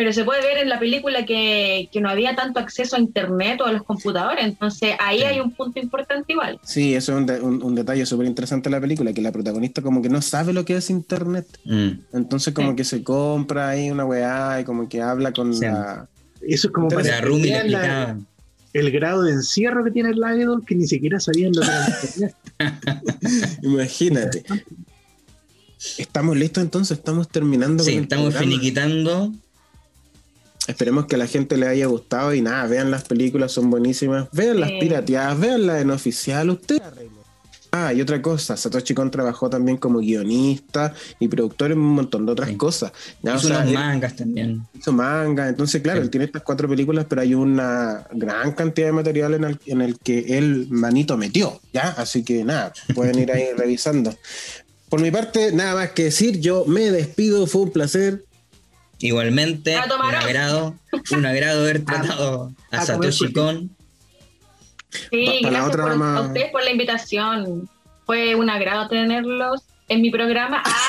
pero se puede ver en la película que, que no había tanto acceso a internet o a los computadores, entonces ahí sí. hay un punto importante igual. Sí, eso es un, de, un, un detalle súper interesante de la película, que la protagonista como que no sabe lo que es internet, mm. entonces como sí. que se compra ahí una weá y como que habla con sí. la eso es como Entonces, para Rumi le la, el grado de encierro que tiene el idol que ni siquiera sabían lo que. Imagínate. ¿Estamos listos entonces? ¿Estamos terminando? Sí, estamos programa? finiquitando. Esperemos que a la gente le haya gustado y nada, vean las películas, son buenísimas. Vean las pirateadas, vean las en oficial. Usted Ah, y otra cosa, Satoshi Kon trabajó también como guionista y productor en un montón de otras Sí. cosas. Ya, o Hizo sea, unos mangas también. hizo manga, entonces claro, Sí. él tiene estas cuatro películas, pero hay una gran cantidad de material en el, en el que él manito metió, ¿ya? Así que nada, pueden ir ahí revisando. Por mi parte, nada más que decir, yo me despido, fue un placer. Igualmente, A un agrado, un agrado haber tratado a, Satoshi. Kon. Sí, Pa- gracias por, a ustedes por la invitación. Fue un agrado tenerlos en mi programa. Ah.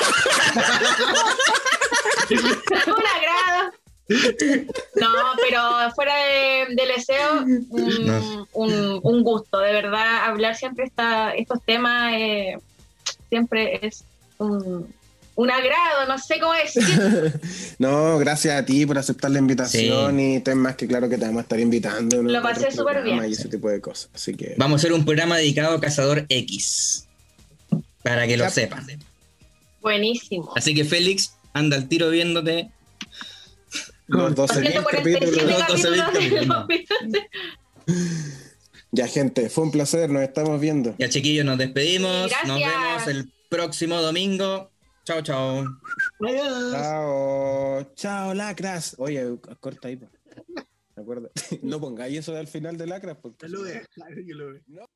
un agrado. No, pero fuera de- del deseo, un, No. un- un gusto, de verdad, hablar siempre esta, estos temas eh, siempre es un, un agrado, no sé cómo decir. no, gracias a ti por aceptar la invitación y ten más que claro que te vamos a estar invitando. ¿no? Lo a pasé súper bien. Y ese tipo de cosas. Así que. Vamos a hacer un programa dedicado a Cazador X. Para que lo sepan. Buenísimo. Así que Félix, anda al tiro viéndote. Los 12.000 147 capítulos. Ya, gente, fue un placer, nos estamos viendo. Ya, chiquillos, nos despedimos. Nos vemos el próximo domingo. Chao, chao. Adiós. Chao, chao, lacras. Oye, corta ahí. ¿De acuerdo? No pongáis eso al final de lacras porque. Yo lo veo, claro, yo lo veo.